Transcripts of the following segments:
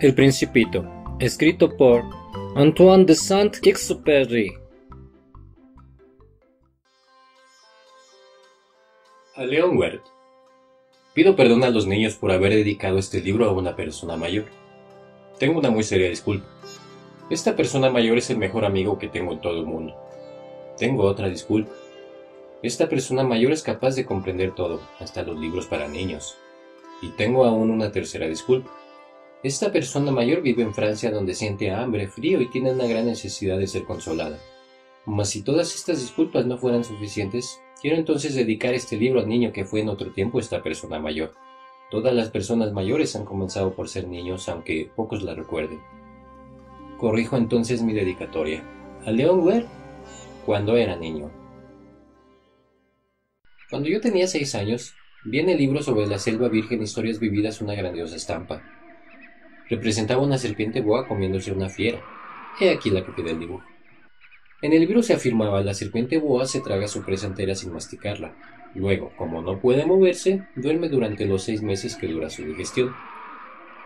El Principito, escrito por Antoine de Saint-Exupéry. A Leon Wert. Pido perdón a los niños por haber dedicado este libro a una persona mayor. Tengo una muy seria disculpa. Esta persona mayor es el mejor amigo que tengo en todo el mundo. Tengo otra disculpa. Esta persona mayor es capaz de comprender todo, hasta los libros para niños. Y tengo aún una tercera disculpa. Esta persona mayor vive en Francia donde siente hambre, frío y tiene una gran necesidad de ser consolada. Mas si todas estas disculpas no fueran suficientes, quiero entonces dedicar este libro al niño que fue en otro tiempo esta persona mayor. Todas las personas mayores han comenzado por ser niños, aunque pocos la recuerden. Corrijo entonces mi dedicatoria. A Leon Ware, cuando era niño. Cuando yo tenía seis años, vi en el libro sobre la selva virgen Historias vividas una grandiosa estampa. Representaba una serpiente boa comiéndose una fiera. He aquí la que del dibujo. En el libro se afirmaba la serpiente boa se traga su presa entera sin masticarla. Luego, como no puede moverse, duerme durante los seis meses que dura su digestión.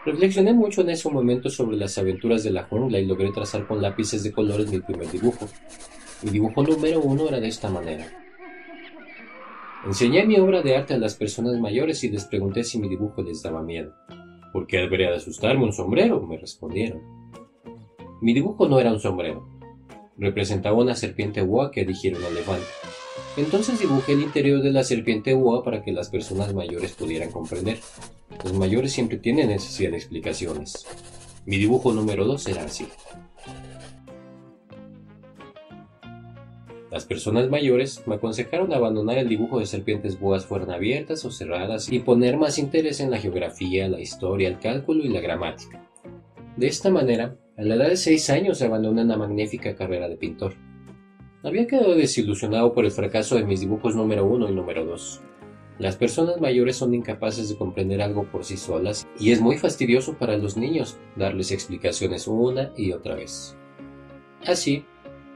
Reflexioné mucho en ese momento sobre las aventuras de la jungla y logré trazar con lápices de colores mi primer dibujo. Mi dibujo número uno era de esta manera. Enseñé mi obra de arte a las personas mayores y les pregunté si mi dibujo les daba miedo. ¿Por qué debería de asustarme un sombrero? me respondieron. Mi dibujo no era un sombrero. Representaba una serpiente boa que digiere un elefante. Entonces dibujé el interior de la serpiente boa para que las personas mayores pudieran comprender. Los mayores siempre tienen necesidad de explicaciones. Mi dibujo número 2 era así. Las personas mayores me aconsejaron abandonar el dibujo de serpientes boas fueran abiertas o cerradas y poner más interés en la geografía, la historia, el cálculo y la gramática. De esta manera, a la edad de seis años abandoné una magnífica carrera de pintor. Había quedado desilusionado por el fracaso de mis dibujos número uno y número dos. Las personas mayores son incapaces de comprender algo por sí solas y es muy fastidioso para los niños darles explicaciones una y otra vez. Así,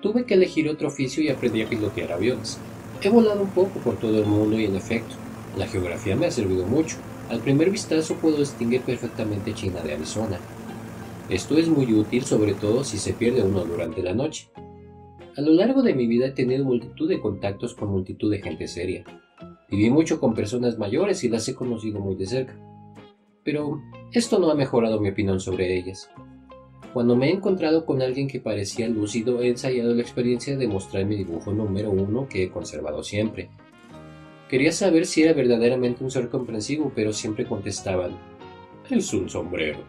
Tuve que elegir otro oficio y aprendí a pilotear aviones. He volado un poco por todo el mundo y en efecto, la geografía me ha servido mucho. Al primer vistazo puedo distinguir perfectamente China de Arizona. Esto es muy útil sobre todo si se pierde uno durante la noche. A lo largo de mi vida he tenido multitud de contactos con multitud de gente seria. Viví mucho con personas mayores y las he conocido muy de cerca. Pero esto no ha mejorado mi opinión sobre ellas. Cuando me he encontrado con alguien que parecía lúcido, he ensayado la experiencia de mostrar mi dibujo número uno que he conservado siempre. Quería saber si era verdaderamente un ser comprensivo, pero siempre contestaban, es un sombrero.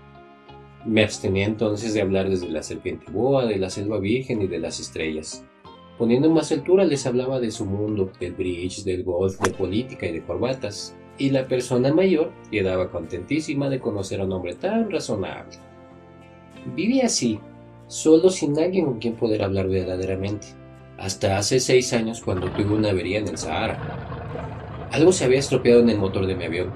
Me abstenía entonces de hablar desde la serpiente boa, de la selva virgen y de las estrellas. Poniendo más altura les hablaba de su mundo, del bridge, del golf, de política y de corbatas. Y la persona mayor quedaba contentísima de conocer a un hombre tan razonable. Viví así, solo sin alguien con quien poder hablar verdaderamente, hasta hace seis años cuando tuve una avería en el Sahara. Algo se había estropeado en el motor de mi avión.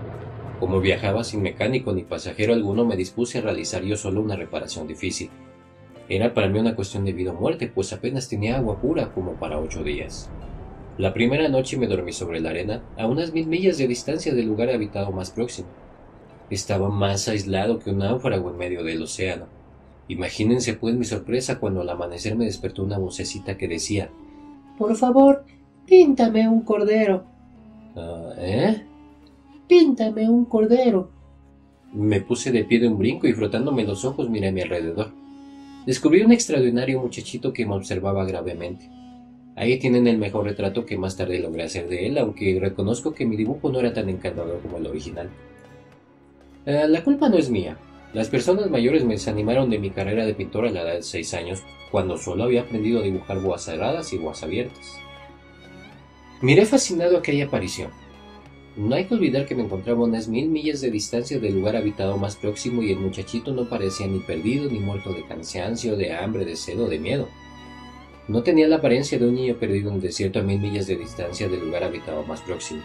Como viajaba sin mecánico ni pasajero alguno, me dispuse a realizar yo solo una reparación difícil. Era para mí una cuestión de vida o muerte, pues apenas tenía agua pura como para ocho días. La primera noche me dormí sobre la arena, a unas mil millas de distancia del lugar habitado más próximo. Estaba más aislado que un náufrago en medio del océano. Imagínense pues mi sorpresa cuando al amanecer me despertó una vocecita que decía Por favor, píntame un cordero. Ah, ¿Eh? Píntame un cordero. Me puse de pie de un brinco y frotándome los ojos miré a mi alrededor. Descubrí un extraordinario muchachito que me observaba gravemente. Ahí tienen el mejor retrato que más tarde logré hacer de él, aunque reconozco que mi dibujo no era tan encantador como el original. Ah, la culpa no es mía. Las personas mayores me desanimaron de mi carrera de pintor a la edad de 6 años, cuando solo había aprendido a dibujar boas cerradas y boas abiertas. Miré fascinado aquella aparición. No hay que olvidar que me encontraba unas mil millas de distancia del lugar habitado más próximo y el muchachito no parecía ni perdido ni muerto de cansancio, de hambre, de sed o de miedo. No tenía la apariencia de un niño perdido en el desierto a mil millas de distancia del lugar habitado más próximo.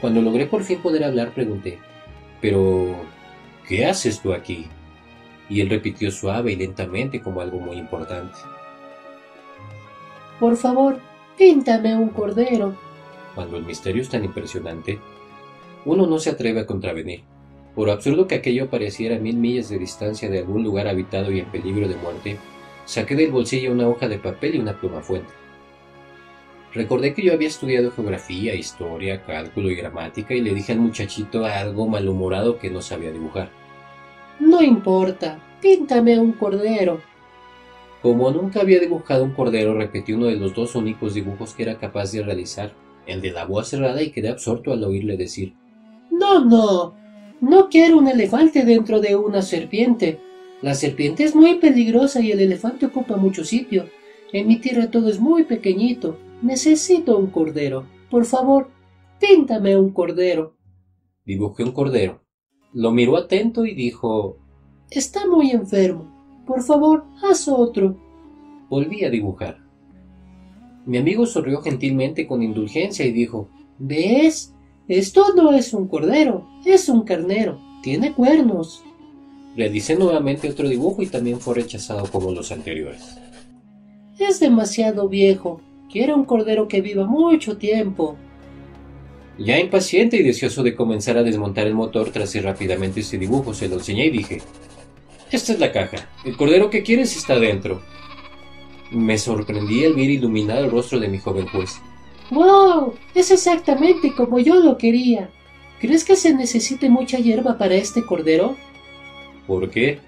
Cuando logré por fin poder hablar, pregunté, ¿pero ¿Qué haces tú aquí? Y él repitió suave y lentamente como algo muy importante. Por favor, píntame un cordero. Cuando el misterio es tan impresionante, uno no se atreve a contravenir, Por absurdo que aquello pareciera a mil millas de distancia de algún lugar habitado y en peligro de muerte, saqué del bolsillo una hoja de papel y una pluma fuente. Recordé que yo había estudiado geografía, historia, cálculo y gramática y le dije al muchachito algo malhumorado que no sabía dibujar. No importa, píntame un cordero. Como nunca había dibujado un cordero, repetí uno de los dos únicos dibujos que era capaz de realizar, el de la boa cerrada, y quedé absorto al oírle decir No, no, no quiero un elefante dentro de una serpiente. La serpiente es muy peligrosa y el elefante ocupa mucho sitio. En mi tierra todo es muy pequeñito. Necesito un cordero. Por favor, píntame un cordero. Dibujé un cordero. Lo miró atento y dijo Está muy enfermo. Por favor, haz otro. Volví a dibujar. Mi amigo sonrió gentilmente con indulgencia y dijo ¿Ves? Esto no es un cordero, es un carnero. Tiene cuernos. Realicé nuevamente otro dibujo y también fue rechazado como los anteriores. Es demasiado viejo. Quiero un cordero que viva mucho tiempo. Ya impaciente y deseoso de comenzar a desmontar el motor, tracé rápidamente ese dibujo, se lo enseñé y dije, Esta es la caja. El cordero que quieres está dentro. Me sorprendí al ver iluminado el rostro de mi joven juez. ¡Wow! Es exactamente como yo lo quería. ¿Crees que se necesite mucha hierba para este cordero? ¿Por qué?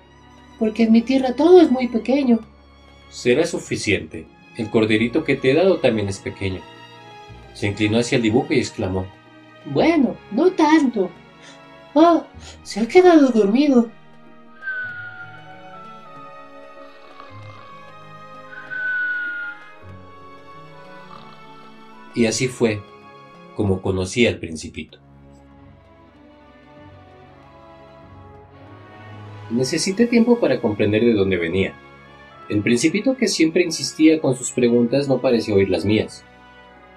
Porque en mi tierra todo es muy pequeño. Será suficiente. El corderito que te he dado también es pequeño. Se inclinó hacia el dibujo y exclamó. Bueno, no tanto. Ah, se ha quedado dormido. Y así fue como conocí al principito. Necesité tiempo para comprender de dónde venía. El principito que siempre insistía con sus preguntas no pareció oír las mías.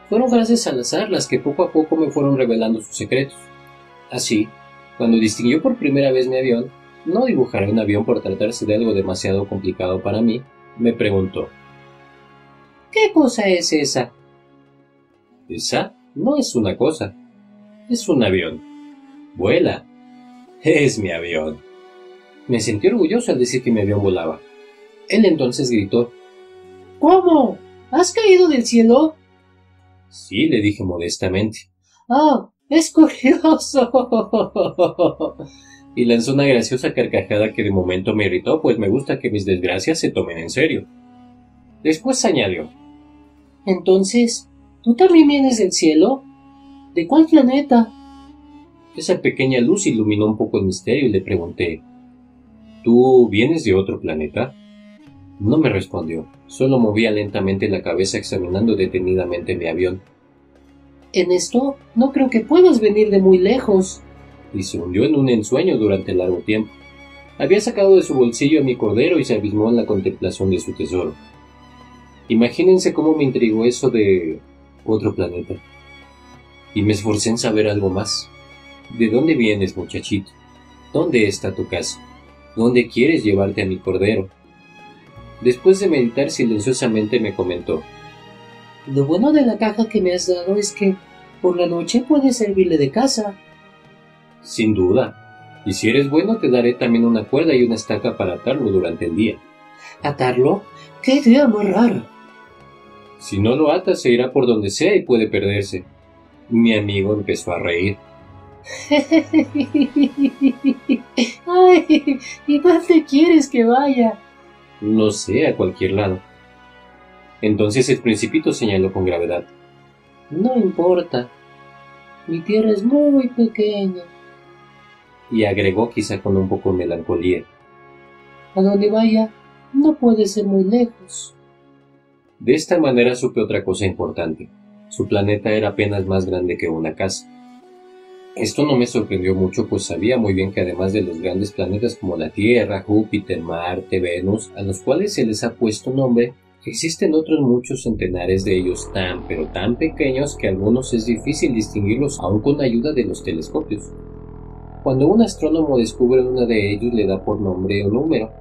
Fueron frases al azar las que poco a poco me fueron revelando sus secretos. Así, cuando distinguió por primera vez mi avión, no dibujaré un avión por tratarse de algo demasiado complicado para mí, me preguntó. ¿Qué cosa es esa? Esa no es una cosa, es un avión. Vuela. Es mi avión. Me sentí orgulloso al decir que mi avión volaba. Él entonces gritó. ¿Cómo? ¿Has caído del cielo? Sí, le dije modestamente. Ah, es curioso. y lanzó una graciosa carcajada que de momento me irritó, pues me gusta que mis desgracias se tomen en serio. Después añadió. Entonces, ¿Tú también vienes del cielo? ¿De cuál planeta? Esa pequeña luz iluminó un poco el misterio y le pregunté, ¿Tú vienes de otro planeta? No me respondió, solo movía lentamente la cabeza examinando detenidamente mi avión. En esto no creo que puedas venir de muy lejos. Y se hundió en un ensueño durante largo tiempo. Había sacado de su bolsillo a mi cordero y se abismó en la contemplación de su tesoro. Imagínense cómo me intrigó eso de otro planeta. Y me esforcé en saber algo más. ¿De dónde vienes, muchachito? ¿Dónde está tu casa? ¿Dónde quieres llevarte a mi cordero? Después de meditar silenciosamente me comentó. Lo bueno de la caja que me has dado es que por la noche puedes servirle de casa. Sin duda. Y si eres bueno te daré también una cuerda y una estaca para atarlo durante el día. ¿Atarlo? ¡Qué idea más rara! Si no lo ata, se irá por donde sea y puede perderse. Mi amigo empezó a reír. Ay, ¿y dónde quieres que vaya? No sé, a cualquier lado. Entonces el principito señaló con gravedad. No importa. Mi tierra es muy pequeña. Y agregó quizá con un poco de melancolía. A donde vaya, no puede ser muy lejos. De esta manera supe otra cosa importante. Su planeta era apenas más grande que una casa. Esto no me sorprendió mucho, pues sabía muy bien que además de los grandes planetas como la Tierra, Júpiter, Marte, Venus, a los cuales se les ha puesto nombre, existen otros muchos centenares de ellos tan pero tan pequeños que a algunos es difícil distinguirlos aun con ayuda de los telescopios. Cuando un astrónomo descubre uno de ellos le da por nombre o número.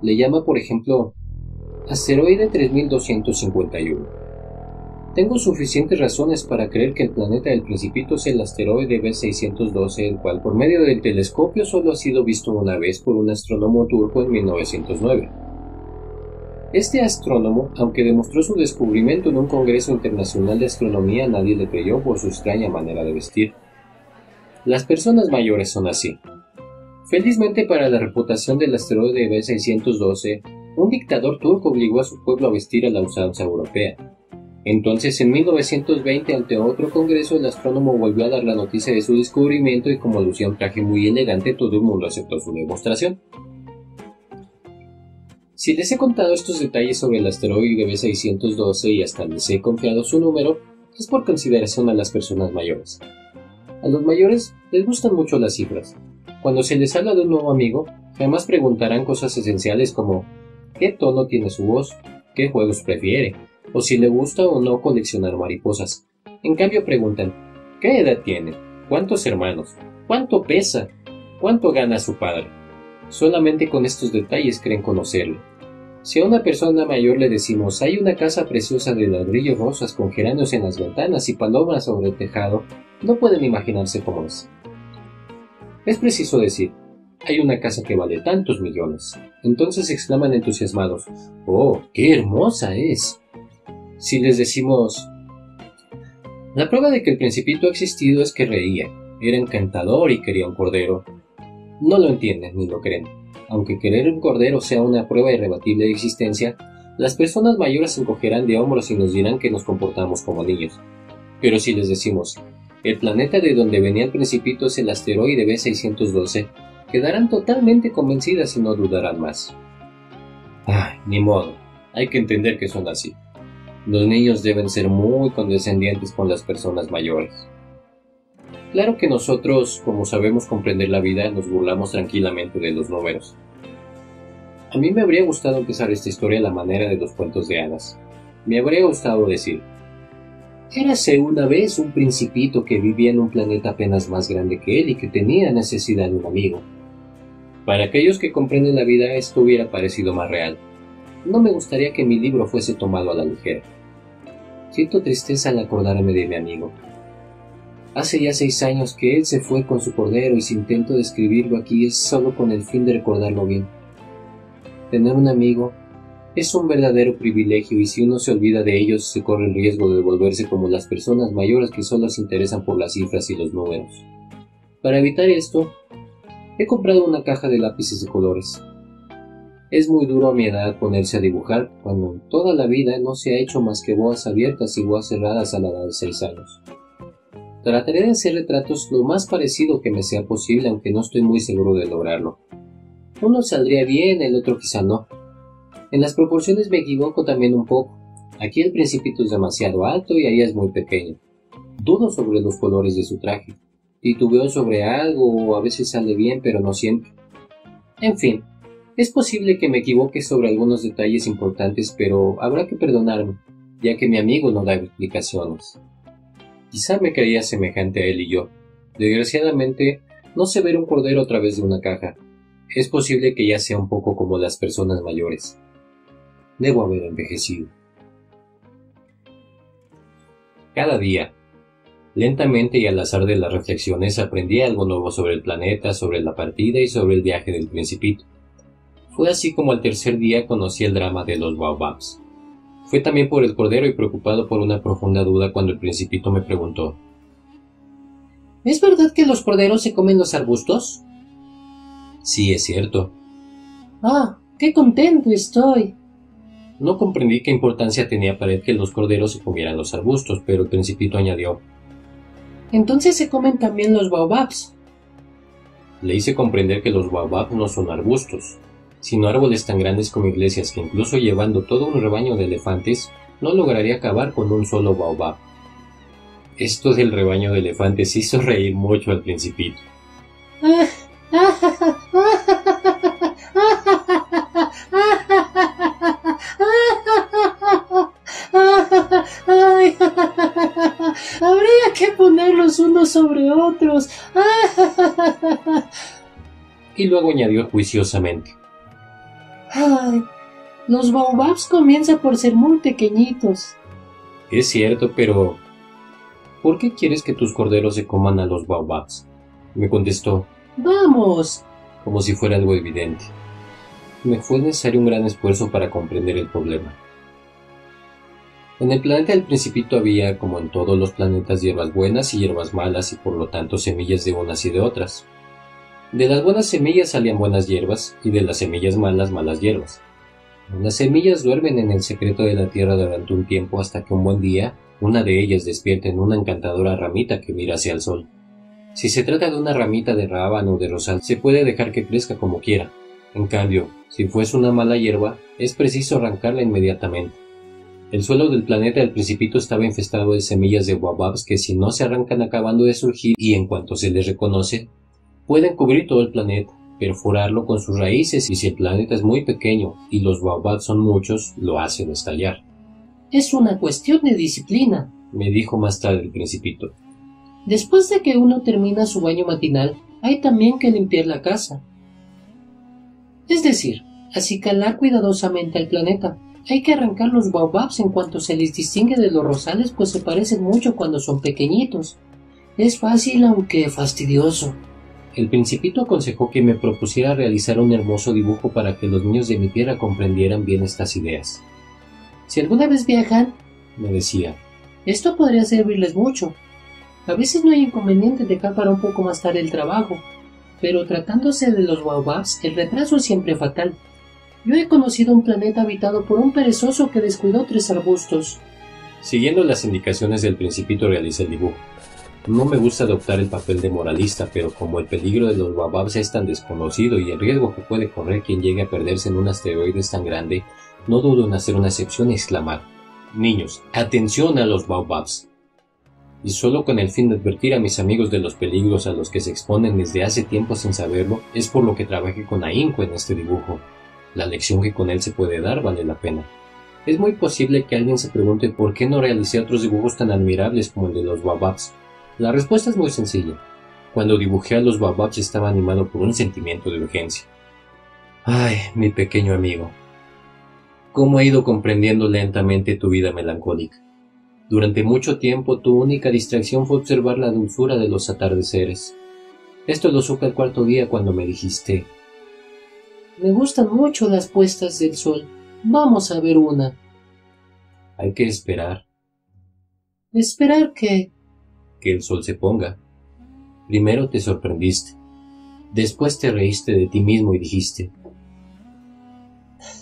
Le llama por ejemplo Asteroide 3251. Tengo suficientes razones para creer que el planeta del Principito es el asteroide B612, el cual por medio del telescopio solo ha sido visto una vez por un astrónomo turco en 1909. Este astrónomo, aunque demostró su descubrimiento en un Congreso Internacional de Astronomía, nadie le creyó por su extraña manera de vestir. Las personas mayores son así. Felizmente para la reputación del asteroide B612, un dictador turco obligó a su pueblo a vestir a la usanza europea. Entonces, en 1920, ante otro congreso, el astrónomo volvió a dar la noticia de su descubrimiento y como lucía un traje muy elegante, todo el mundo aceptó su demostración. Si les he contado estos detalles sobre el asteroide B612 y hasta les he confiado su número, es por consideración a las personas mayores. A los mayores les gustan mucho las cifras. Cuando se les habla de un nuevo amigo, jamás preguntarán cosas esenciales como qué tono tiene su voz, qué juegos prefiere, o si le gusta o no coleccionar mariposas. En cambio preguntan, ¿qué edad tiene? ¿Cuántos hermanos? ¿Cuánto pesa? ¿Cuánto gana su padre? Solamente con estos detalles creen conocerlo. Si a una persona mayor le decimos hay una casa preciosa de ladrillos rosas con geranios en las ventanas y palomas sobre el tejado, no pueden imaginarse cómo es. Es preciso decir, hay una casa que vale tantos millones. Entonces exclaman entusiasmados, ¡Oh, qué hermosa es! Si les decimos... La prueba de que el principito ha existido es que reía, era encantador y quería un cordero. No lo entienden ni lo creen. Aunque querer un cordero sea una prueba irrebatible de existencia, las personas mayores se encogerán de hombros y nos dirán que nos comportamos como niños. Pero si les decimos, el planeta de donde venía el principito es el asteroide B612, quedarán totalmente convencidas y no dudarán más. Ay, ni modo, hay que entender que son así. Los niños deben ser muy condescendientes con las personas mayores. Claro que nosotros, como sabemos comprender la vida, nos burlamos tranquilamente de los números. A mí me habría gustado empezar esta historia a la manera de los cuentos de hadas. Me habría gustado decir, Érase una vez un principito que vivía en un planeta apenas más grande que él y que tenía necesidad de un amigo. Para aquellos que comprenden la vida esto hubiera parecido más real. No me gustaría que mi libro fuese tomado a la ligera. Siento tristeza al acordarme de mi amigo. Hace ya seis años que él se fue con su cordero y si intento describirlo aquí es solo con el fin de recordarlo bien. Tener un amigo es un verdadero privilegio y si uno se olvida de ellos se corre el riesgo de volverse como las personas mayores que solo se interesan por las cifras y los números. Para evitar esto, he comprado una caja de lápices de colores. Es muy duro a mi edad ponerse a dibujar cuando toda la vida no se ha hecho más que boas abiertas y boas cerradas a la edad de 6 años. Trataré de hacer retratos lo más parecido que me sea posible aunque no estoy muy seguro de lograrlo. Uno saldría bien, el otro quizá no. En las proporciones me equivoco también un poco. Aquí el principito es demasiado alto y ahí es muy pequeño. Dudo sobre los colores de su traje. Titubeo sobre algo o a veces sale bien pero no siempre. En fin, es posible que me equivoque sobre algunos detalles importantes, pero habrá que perdonarme, ya que mi amigo no da explicaciones. Quizá me creía semejante a él y yo. Desgraciadamente, no sé ver un cordero a través de una caja. Es posible que ya sea un poco como las personas mayores. Debo haber envejecido. Cada día, lentamente y al azar de las reflexiones, aprendí algo nuevo sobre el planeta, sobre la partida y sobre el viaje del principito. Fue así como al tercer día conocí el drama de los baobabs. Fue también por el cordero y preocupado por una profunda duda cuando el principito me preguntó ¿Es verdad que los corderos se comen los arbustos? Sí, es cierto. Ah, qué contento estoy. No comprendí qué importancia tenía para él que los corderos se comieran los arbustos, pero el principito añadió Entonces se comen también los baobabs. Le hice comprender que los baobabs no son arbustos, sino árboles tan grandes como iglesias que incluso llevando todo un rebaño de elefantes no lograría acabar con un solo baobab. Esto del rebaño de elefantes hizo reír mucho al principito. habría que ponerlos unos sobre otros. y luego añadió juiciosamente. Ay, los baobabs comienzan por ser muy pequeñitos. Es cierto, pero ¿por qué quieres que tus corderos se coman a los baobabs? Me contestó, Vamos. como si fuera algo evidente. Me fue necesario un gran esfuerzo para comprender el problema. En el planeta del Principito había, como en todos los planetas, hierbas buenas y hierbas malas y por lo tanto semillas de unas y de otras. De las buenas semillas salían buenas hierbas y de las semillas malas malas hierbas. Las semillas duermen en el secreto de la tierra durante un tiempo hasta que un buen día una de ellas despierta en una encantadora ramita que mira hacia el sol. Si se trata de una ramita de rábano o de rosal, se puede dejar que crezca como quiera. En cambio, si fuese una mala hierba, es preciso arrancarla inmediatamente. El suelo del planeta del Principito estaba infestado de semillas de guababs que si no se arrancan acabando de surgir y en cuanto se les reconoce, pueden cubrir todo el planeta, perforarlo con sus raíces y si el planeta es muy pequeño y los guababs son muchos, lo hacen estallar. Es una cuestión de disciplina. Me dijo más tarde el Principito. Después de que uno termina su baño matinal, hay también que limpiar la casa. Es decir, acicalar cuidadosamente al planeta. Hay que arrancar los baobabs en cuanto se les distingue de los rosales, pues se parecen mucho cuando son pequeñitos. Es fácil, aunque fastidioso. El Principito aconsejó que me propusiera realizar un hermoso dibujo para que los niños de mi tierra comprendieran bien estas ideas. Si alguna vez viajan, Me decía, esto podría servirles mucho. A veces no hay inconveniente dejar para un poco más tarde el trabajo, pero tratándose de los baobabs, el retraso es siempre fatal. Yo he conocido un planeta habitado por un perezoso que descuidó tres arbustos. Siguiendo las indicaciones del Principito realicé el dibujo. No me gusta adoptar el papel de moralista, pero como el peligro de los bababs es tan desconocido y el riesgo que puede correr quien llegue a perderse en un asteroide es tan grande, no dudo en hacer una excepción y exclamar: Niños, atención a los baobabs. Y solo con el fin de advertir a mis amigos de los peligros a los que se exponen desde hace tiempo sin saberlo, es por lo que trabajé con ahínco en este dibujo. La lección que con él se puede dar vale la pena. Es muy posible que alguien se pregunte por qué no realicé otros dibujos tan admirables como el de los baobabs. La respuesta es muy sencilla. Cuando dibujé a los baobabs estaba animado por un sentimiento de urgencia. Ay, mi pequeño amigo. ¿Cómo he ido comprendiendo lentamente tu vida melancólica? Durante mucho tiempo tu única distracción fue observar la dulzura de los atardeceres. Esto lo supe el cuarto día cuando me dijiste, Me gustan mucho las puestas del sol. Vamos a ver una. hay que esperar Esperar que... que el sol se ponga. Primero te sorprendiste. Después te reíste de ti mismo y dijiste,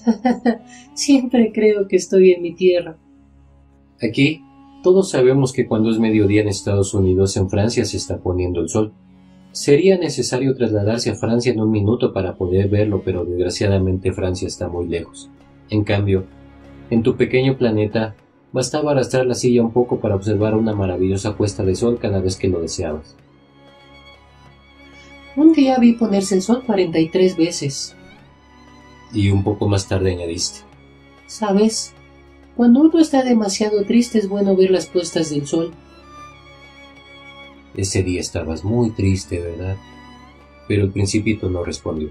Siempre creo que estoy en mi tierra. Aquí, todos sabemos que cuando es mediodía en Estados Unidos, en Francia se está poniendo el sol. Sería necesario trasladarse a Francia en un minuto para poder verlo, pero desgraciadamente Francia está muy lejos. En cambio, en tu pequeño planeta, bastaba arrastrar la silla un poco para observar una maravillosa puesta de sol cada vez que lo deseabas. Un día vi ponerse el sol 43 veces. Y un poco más tarde añadiste, ¿Sabes? Cuando uno está demasiado triste es bueno ver las puestas del sol. ese día estabas muy triste, ¿verdad? Pero el principito no respondió.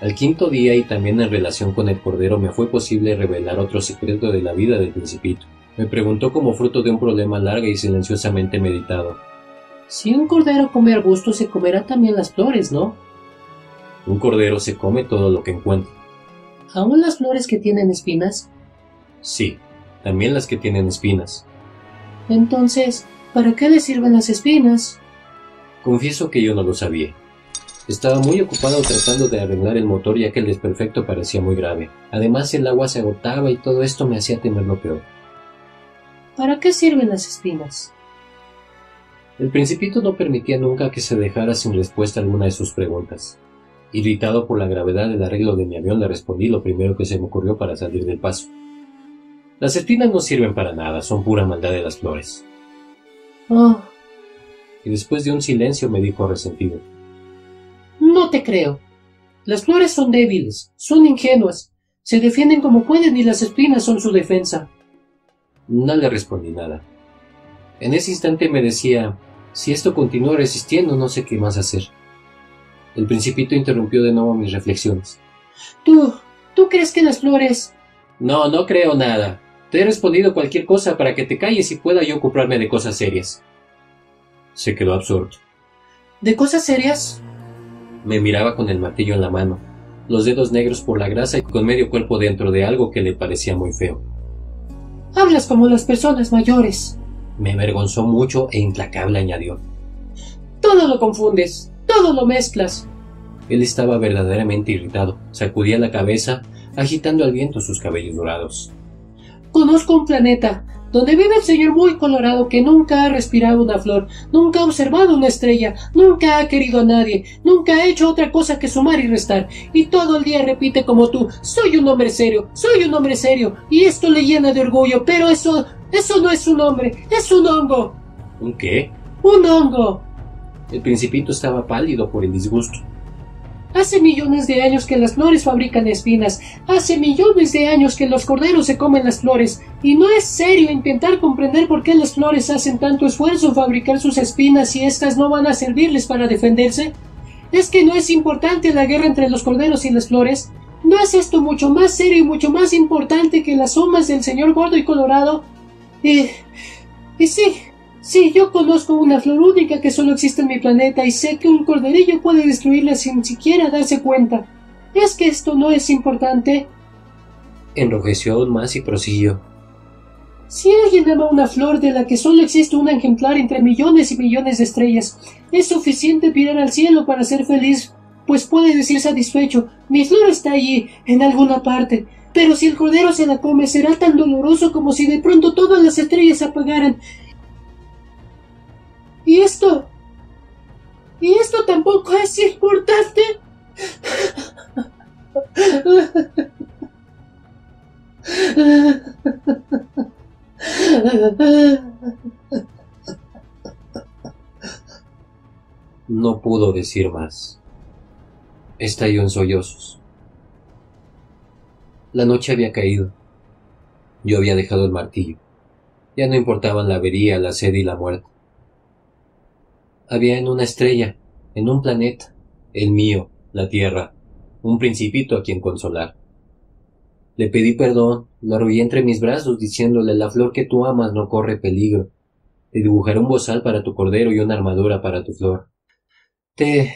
Al quinto día y también en relación con el cordero me fue posible revelar otro secreto de la vida del principito. Me preguntó como fruto de un problema largo y silenciosamente meditado. Si un cordero come arbustos, se comerá también las flores, ¿no? Un cordero se come todo lo que encuentra. ¿Aún las flores que tienen espinas? Sí, también las que tienen espinas. Entonces, ¿para qué le sirven las espinas? Confieso que yo no lo sabía. Estaba muy ocupado tratando de arreglar el motor ya que el desperfecto parecía muy grave. Además el agua se agotaba y todo esto me hacía temer lo peor. ¿Para qué sirven las espinas? El principito no permitía nunca que se dejara sin respuesta alguna de sus preguntas. Irritado por la gravedad del arreglo de mi avión, le respondí lo primero que se me ocurrió para salir del paso. Las espinas no sirven para nada, son pura maldad de las flores. Oh, Y después de un silencio me dijo resentido. No te creo. Las flores son débiles, son ingenuas, se defienden como pueden y las espinas son su defensa. No le respondí nada. En ese instante me decía, si esto continúa resistiendo, no sé qué más hacer. El principito interrumpió de nuevo mis reflexiones. ¿Tú, tú crees que las flores... No, no creo nada. Te he respondido cualquier cosa para que te calles y pueda yo ocuparme de cosas serias. Se quedó absorto. ¿De cosas serias? Me miraba con el martillo en la mano, los dedos negros por la grasa y con medio cuerpo dentro de algo que le parecía muy feo. Hablas como las personas mayores. Me avergonzó mucho e implacable añadió. Todo lo confundes, todo lo mezclas. Él estaba verdaderamente irritado, sacudía la cabeza, agitando al viento sus cabellos dorados. Conozco un planeta donde vive el señor muy colorado que nunca ha respirado una flor, nunca ha observado una estrella, nunca ha querido a nadie, nunca ha hecho otra cosa que sumar y restar, y todo el día repite como tú, soy un hombre serio, soy un hombre serio, y esto le llena de orgullo, pero eso, eso no es un hombre, es un hongo. ¿Un qué? Un hongo. El principito estaba pálido por el disgusto. Hace millones de años que las flores fabrican espinas, hace millones de años que los corderos se comen las flores, y no es serio intentar comprender por qué las flores hacen tanto esfuerzo en fabricar sus espinas si éstas no van a servirles para defenderse. ¿Es que no es importante la guerra entre los corderos y las flores? ¿No es esto mucho más serio y mucho más importante que las somas del señor gordo y colorado? Y... y sí, Sí, yo conozco una flor única que solo existe en mi planeta y sé que un corderillo puede destruirla sin siquiera darse cuenta. ¿Es que esto no es importante? Enrojeció aún más y prosiguió. Si alguien ama una flor de la que solo existe un ejemplar entre millones y millones de estrellas, es suficiente mirar al cielo para ser feliz, pues puede decir satisfecho, mi flor está allí, en alguna parte. Pero si el cordero se la come, será tan doloroso como si de pronto todas las estrellas se apagaran ¿Y esto? ¿Y esto tampoco es importante? No pudo decir más. Estalló en sollozos. La noche había caído. Yo había dejado el martillo. Ya no importaban la avería, la sed y la muerte había en una estrella, en un planeta, el mío, la Tierra, un principito a quien consolar. Le pedí perdón, lo arrullé entre mis brazos diciéndole la flor que tú amas no corre peligro. Te dibujaré un bozal para tu cordero y una armadura para tu flor. Te...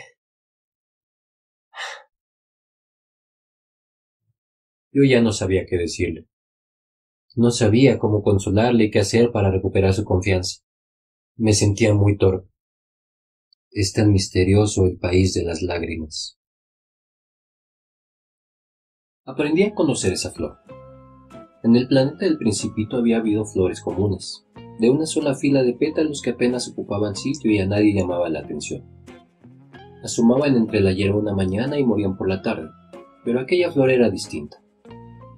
Yo ya no sabía qué decirle. No sabía cómo consolarle y qué hacer para recuperar su confianza. Me sentía muy torpe. Es tan misterioso el país de las lágrimas. Aprendí a conocer esa flor. En el planeta del Principito había habido flores comunes, de una sola fila de pétalos que apenas ocupaban sitio y a nadie llamaba la atención. Asomaban entre la hierba una mañana y morían por la tarde, pero aquella flor era distinta.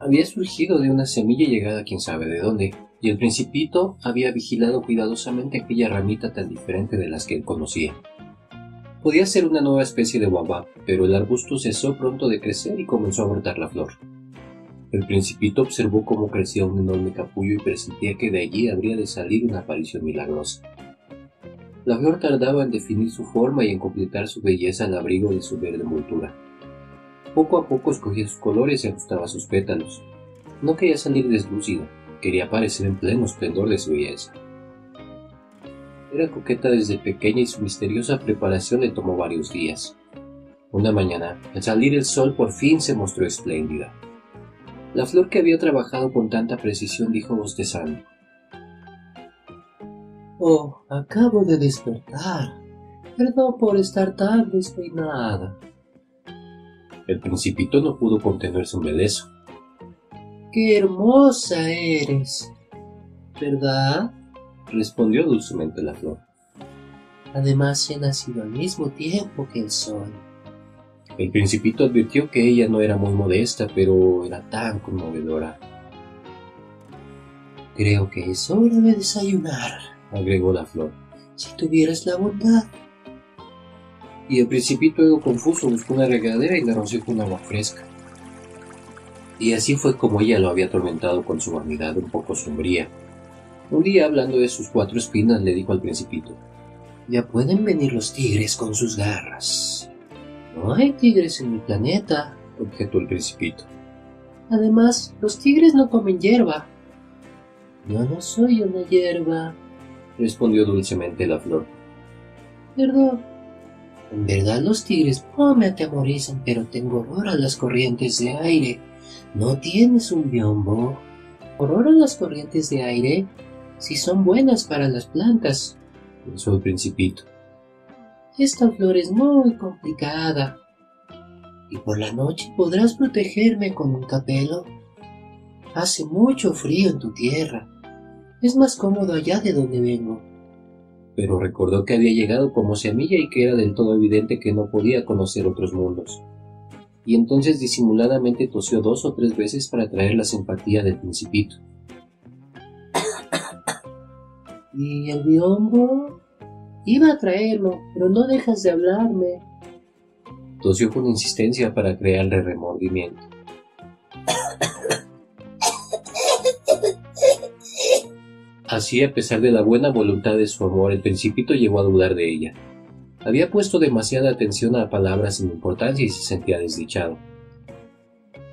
Había surgido de una semilla llegada quién sabe de dónde, y el Principito había vigilado cuidadosamente aquella ramita tan diferente de las que él conocía. Podía ser una nueva especie de guabá, pero el arbusto cesó pronto de crecer y comenzó a brotar la flor. El principito observó cómo crecía un enorme capullo y presentía que de allí habría de salir una aparición milagrosa. La flor tardaba en definir su forma y en completar su belleza al abrigo de su verde envoltura. Poco a poco escogía sus colores y ajustaba sus pétalos. No quería salir deslúcida, quería aparecer en pleno esplendor de su belleza. Era coqueta desde pequeña y su misteriosa preparación le tomó varios días. Una mañana, al salir el sol, por fin se mostró espléndida. La flor que había trabajado con tanta precisión dijo bostezando. Oh, acabo de despertar. Perdón por estar tan despeinada. El principito no pudo contener su embelezo. ¡Qué hermosa eres! ¿Verdad? respondió dulcemente la flor. Además he nacido al mismo tiempo que el sol. El principito advirtió que ella no era muy modesta, pero era tan conmovedora. Creo que es hora de desayunar, agregó la flor. Si tuvieras la bondad. Y el principito, algo confuso, buscó una regadera y la roció con agua fresca. Y así fue como ella lo había atormentado con su vanidad un poco sombría, un día, hablando de sus cuatro espinas, le dijo al principito, Ya pueden venir los tigres con sus garras. No hay tigres en mi planeta, objetó el principito. Además, los tigres no comen hierba. Yo no soy una hierba, respondió dulcemente la flor. Perdón. En verdad los tigres no me atemorizan, pero tengo horror a las corrientes de aire. ¿No tienes un biombo? ¿Horror a las corrientes de aire? Si son buenas para las plantas. Pensó el principito. Esta flor es muy complicada. ¿Y por la noche podrás protegerme con un capelo? Hace mucho frío en tu tierra. Es más cómodo allá de donde vengo. Pero recordó que había llegado como semilla y que era del todo evidente que no podía conocer otros mundos. Y entonces disimuladamente tosió dos o tres veces para atraer la simpatía del principito. ¿Y el biombo? Iba a traerlo, pero no dejas de hablarme. Tosió con insistencia para crearle remordimiento. Así, a pesar de la buena voluntad de su amor, el principito llegó a dudar de ella. Había puesto demasiada atención a palabras sin importancia y se sentía desdichado.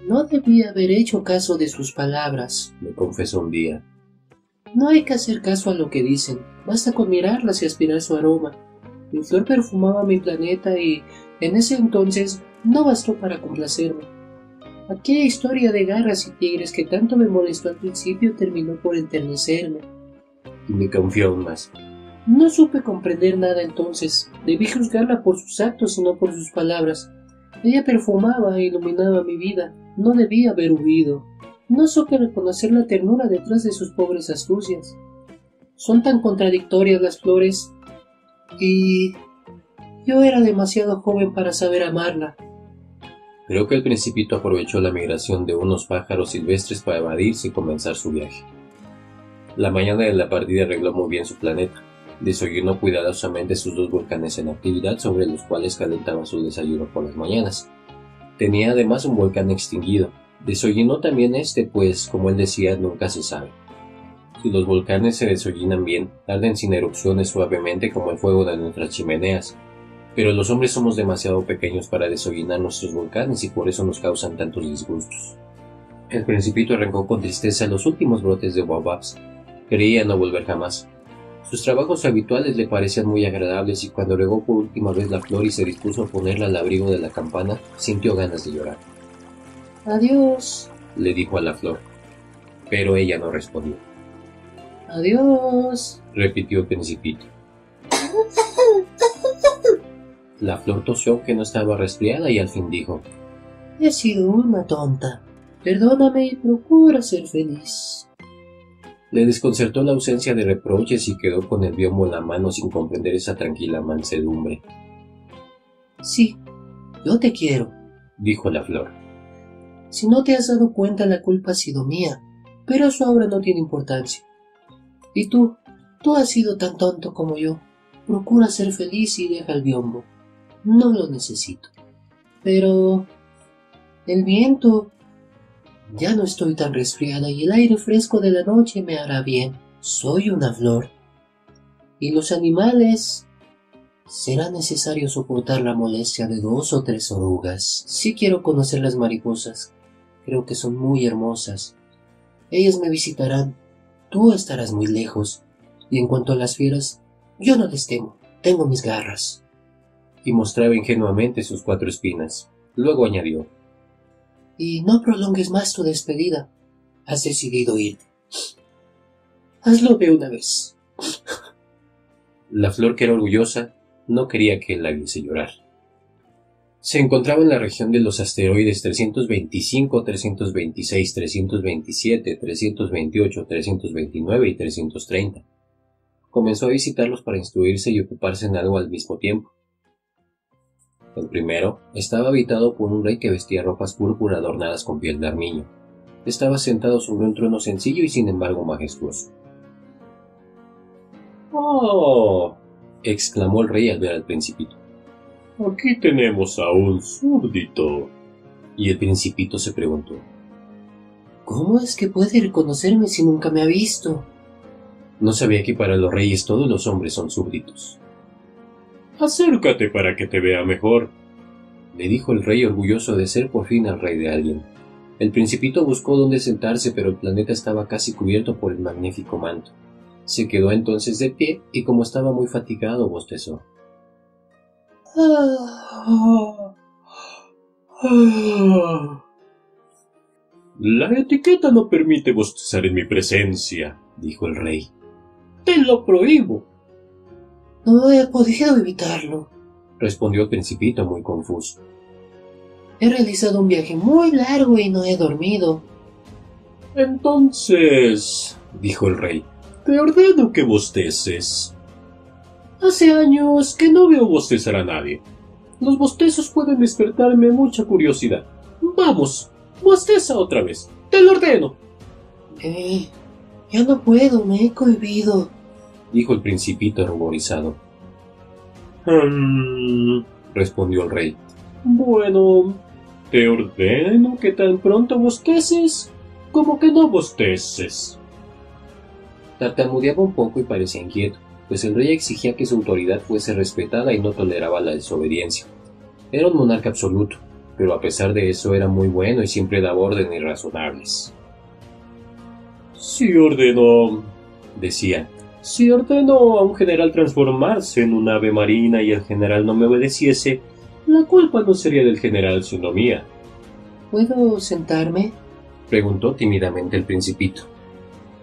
No debía haber hecho caso de sus palabras, le confesó un día. No hay que hacer caso a lo que dicen, basta con mirarlas y aspirar su aroma. Mi flor perfumaba mi planeta y, en ese entonces, no bastó para complacerme. Aquella historia de garras y tigres que tanto me molestó al principio terminó por enternecerme y me confió aún más. No supe comprender nada entonces. Debí juzgarla por sus actos y no por sus palabras. Ella perfumaba e iluminaba mi vida. No debía haber huido. No supe reconocer la ternura detrás de sus pobres astucias. Son tan contradictorias las flores. Y yo era demasiado joven para saber amarla. Creo que el principito aprovechó la migración de unos pájaros silvestres para evadirse y comenzar su viaje. La mañana de la partida arregló muy bien su planeta. Desoyunó cuidadosamente sus dos volcanes en actividad sobre los cuales calentaba su desayuno por las mañanas. Tenía además un volcán extinguido. Desollinó también este, pues, como él decía, nunca se sabe. Si los volcanes se desollinan bien, arden sin erupciones suavemente como el fuego de nuestras chimeneas. Pero los hombres somos demasiado pequeños para desollinar nuestros volcanes y por eso nos causan tantos disgustos. El principito arrancó con tristeza los últimos brotes de baobabs Creía no volver jamás. Sus trabajos habituales le parecían muy agradables y cuando regó por última vez la flor y se dispuso a ponerla al abrigo de la campana, sintió ganas de llorar. Adiós, le dijo a la flor, pero ella no respondió. Adiós, repitió el principito. La flor tosió que no estaba resfriada y al fin dijo, He sido una tonta. Perdóname y procura ser feliz. Le desconcertó la ausencia de reproches y quedó con el biombo en la mano sin comprender esa tranquila mansedumbre. Sí, yo te quiero, dijo la flor. Si no te has dado cuenta, la culpa ha sido mía, pero eso ahora no tiene importancia. Y tú, tú has sido tan tonto como yo. Procura ser feliz y deja el biombo. No lo necesito. Pero... El viento ya no estoy tan resfriada y el aire fresco de la noche me hará bien. Soy una flor. Y los animales... Será necesario soportar la molestia de dos o tres orugas. Sí quiero conocer las mariposas. Creo que son muy hermosas. Ellas me visitarán. Tú estarás muy lejos. Y en cuanto a las fieras, yo no les temo. Tengo mis garras. Y mostraba ingenuamente sus cuatro espinas. Luego añadió y no prolongues más tu despedida. Has decidido irte. Hazlo de una vez. La flor que era orgullosa no quería que la viese llorar. Se encontraba en la región de los asteroides 325, 326, 327, 328, 329 y 330. Comenzó a visitarlos para instruirse y ocuparse en algo al mismo tiempo. El primero estaba habitado por un rey que vestía ropas púrpura adornadas con piel de armiño. Estaba sentado sobre un trono sencillo y sin embargo majestuoso. ¡Oh! exclamó el rey al ver al principito. Aquí tenemos a un súbdito. Y el principito se preguntó. ¿Cómo es que puede reconocerme si nunca me ha visto? No sabía que para los reyes todos los hombres son súbditos. Acércate para que te vea mejor, le dijo el rey orgulloso de ser por fin el rey de alguien. El principito buscó dónde sentarse, pero el planeta estaba casi cubierto por el magnífico manto. Se quedó entonces de pie y como estaba muy fatigado, bostezó. La etiqueta no permite bostezar en mi presencia, dijo el rey. Te lo prohíbo. No he podido evitarlo, respondió el principito muy confuso. He realizado un viaje muy largo y no he dormido. Entonces, dijo el rey, te ordeno que bosteces. Hace años que no veo bostezar a nadie. Los bostezos pueden despertarme mucha curiosidad. Vamos, bosteza otra vez. Te lo ordeno. Eh, ya no puedo, me he cohibido, dijo el principito ruborizado. Hmm, respondió el rey. Bueno, te ordeno que tan pronto bosteces como que no bosteces. Tartamudeaba un poco y parecía inquieto, pues el rey exigía que su autoridad fuese respetada y no toleraba la desobediencia. Era un monarca absoluto, pero a pesar de eso era muy bueno y siempre daba órdenes razonables. Si ordeno, decía, si ordeno a un general transformarse en un ave marina y el general no me obedeciese, la culpa no sería del general sino mía. ¿Puedo sentarme? preguntó tímidamente el principito.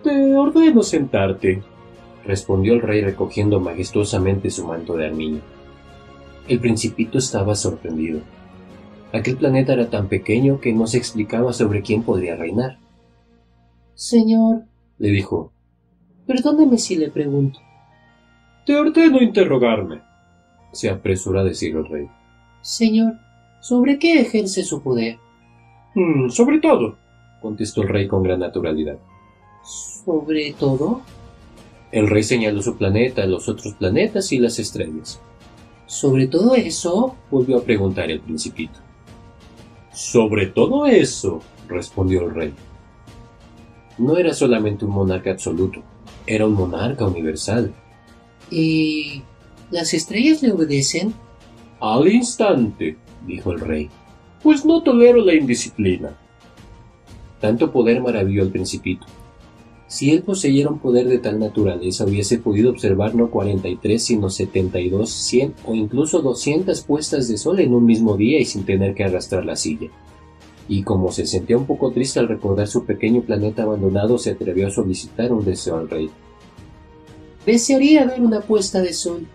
Te ordeno sentarte, respondió el rey recogiendo majestuosamente su manto de armiño. El principito estaba sorprendido. Aquel planeta era tan pequeño que no se explicaba sobre quién podría reinar. Señor, le dijo, perdóneme si le pregunto. Te ordeno interrogarme, se apresuró a decir el rey. Señor, ¿sobre qué ejerce su poder? Mm, sobre todo, contestó el rey con gran naturalidad. ¿Sobre todo? El rey señaló su planeta, los otros planetas y las estrellas. ¿Sobre todo eso? volvió a preguntar el principito. Sobre todo eso, respondió el rey. No era solamente un monarca absoluto, era un monarca universal. ¿Y las estrellas le obedecen? Al instante, dijo el rey, pues no tolero la indisciplina. Tanto poder maravilló al principito, si él poseyera un poder de tal naturaleza, hubiese podido observar no 43, sino 72, 100 o incluso 200 puestas de sol en un mismo día y sin tener que arrastrar la silla. Y como se sentía un poco triste al recordar su pequeño planeta abandonado, se atrevió a solicitar un deseo al rey. Desearía ver una puesta de sol.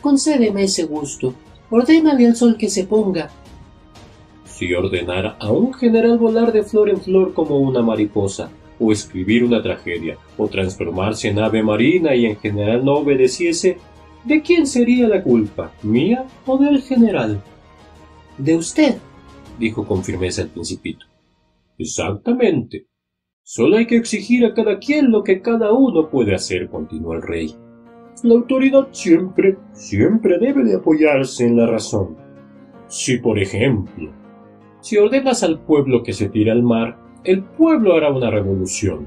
Concédeme ese gusto. Ordénale al sol que se ponga. Si ordenara a un general volar de flor en flor como una mariposa, o escribir una tragedia, o transformarse en ave marina y en general no obedeciese, ¿de quién sería la culpa? ¿Mía o del general? De usted, dijo con firmeza el principito. Exactamente. Solo hay que exigir a cada quien lo que cada uno puede hacer, continuó el rey. La autoridad siempre, siempre debe de apoyarse en la razón. Si, por ejemplo, si ordenas al pueblo que se tire al mar, el pueblo hará una revolución.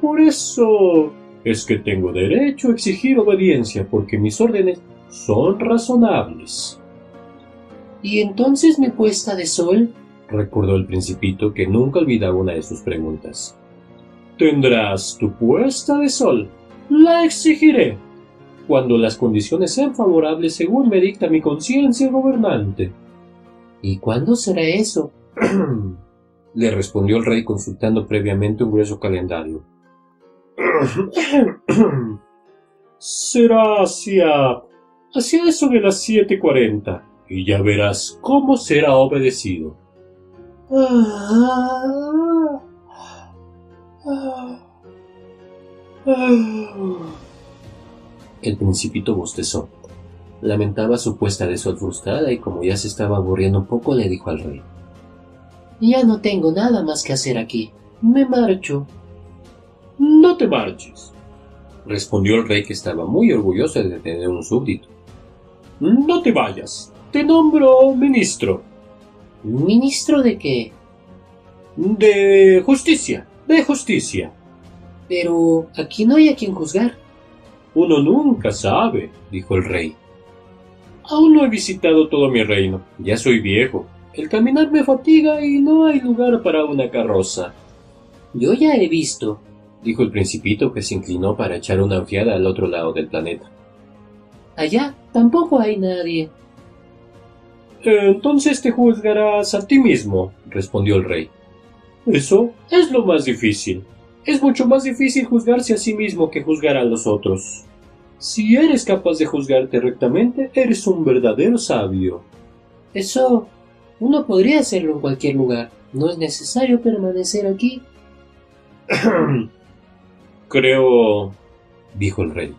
Por eso es que tengo derecho a exigir obediencia porque mis órdenes son razonables. ¿Y entonces mi puesta de sol? recordó el principito que nunca olvidaba una de sus preguntas. Tendrás tu puesta de sol. La exigiré. Cuando las condiciones sean favorables según me dicta mi conciencia gobernante. ¿Y cuándo será eso? le respondió el rey consultando previamente un grueso calendario. Será hacia. hacia eso de las siete cuarenta, y ya verás cómo será obedecido. El principito bostezó. Lamentaba su puesta de sol frustrada y como ya se estaba aburriendo un poco le dijo al rey. Ya no tengo nada más que hacer aquí. Me marcho. No te marches, respondió el rey que estaba muy orgulloso de tener un súbdito. No te vayas. Te nombro ministro. ¿Ministro de qué? De justicia. De justicia. Pero aquí no hay a quien juzgar. Uno nunca sabe, dijo el rey. Aún no he visitado todo mi reino. Ya soy viejo El caminar me fatiga y no hay lugar para una carroza. Yo ya he visto, dijo el principito que se inclinó para echar una ojeada al otro lado del planeta. Allá tampoco hay nadie. Entonces te juzgarás a ti mismo, respondió el rey. Eso es lo más difícil. Es mucho más difícil juzgarse a sí mismo que juzgar a los otros. Si eres capaz de juzgarte rectamente, eres un verdadero sabio. Eso uno podría hacerlo en cualquier lugar. No es necesario permanecer aquí. Creo, dijo el rey,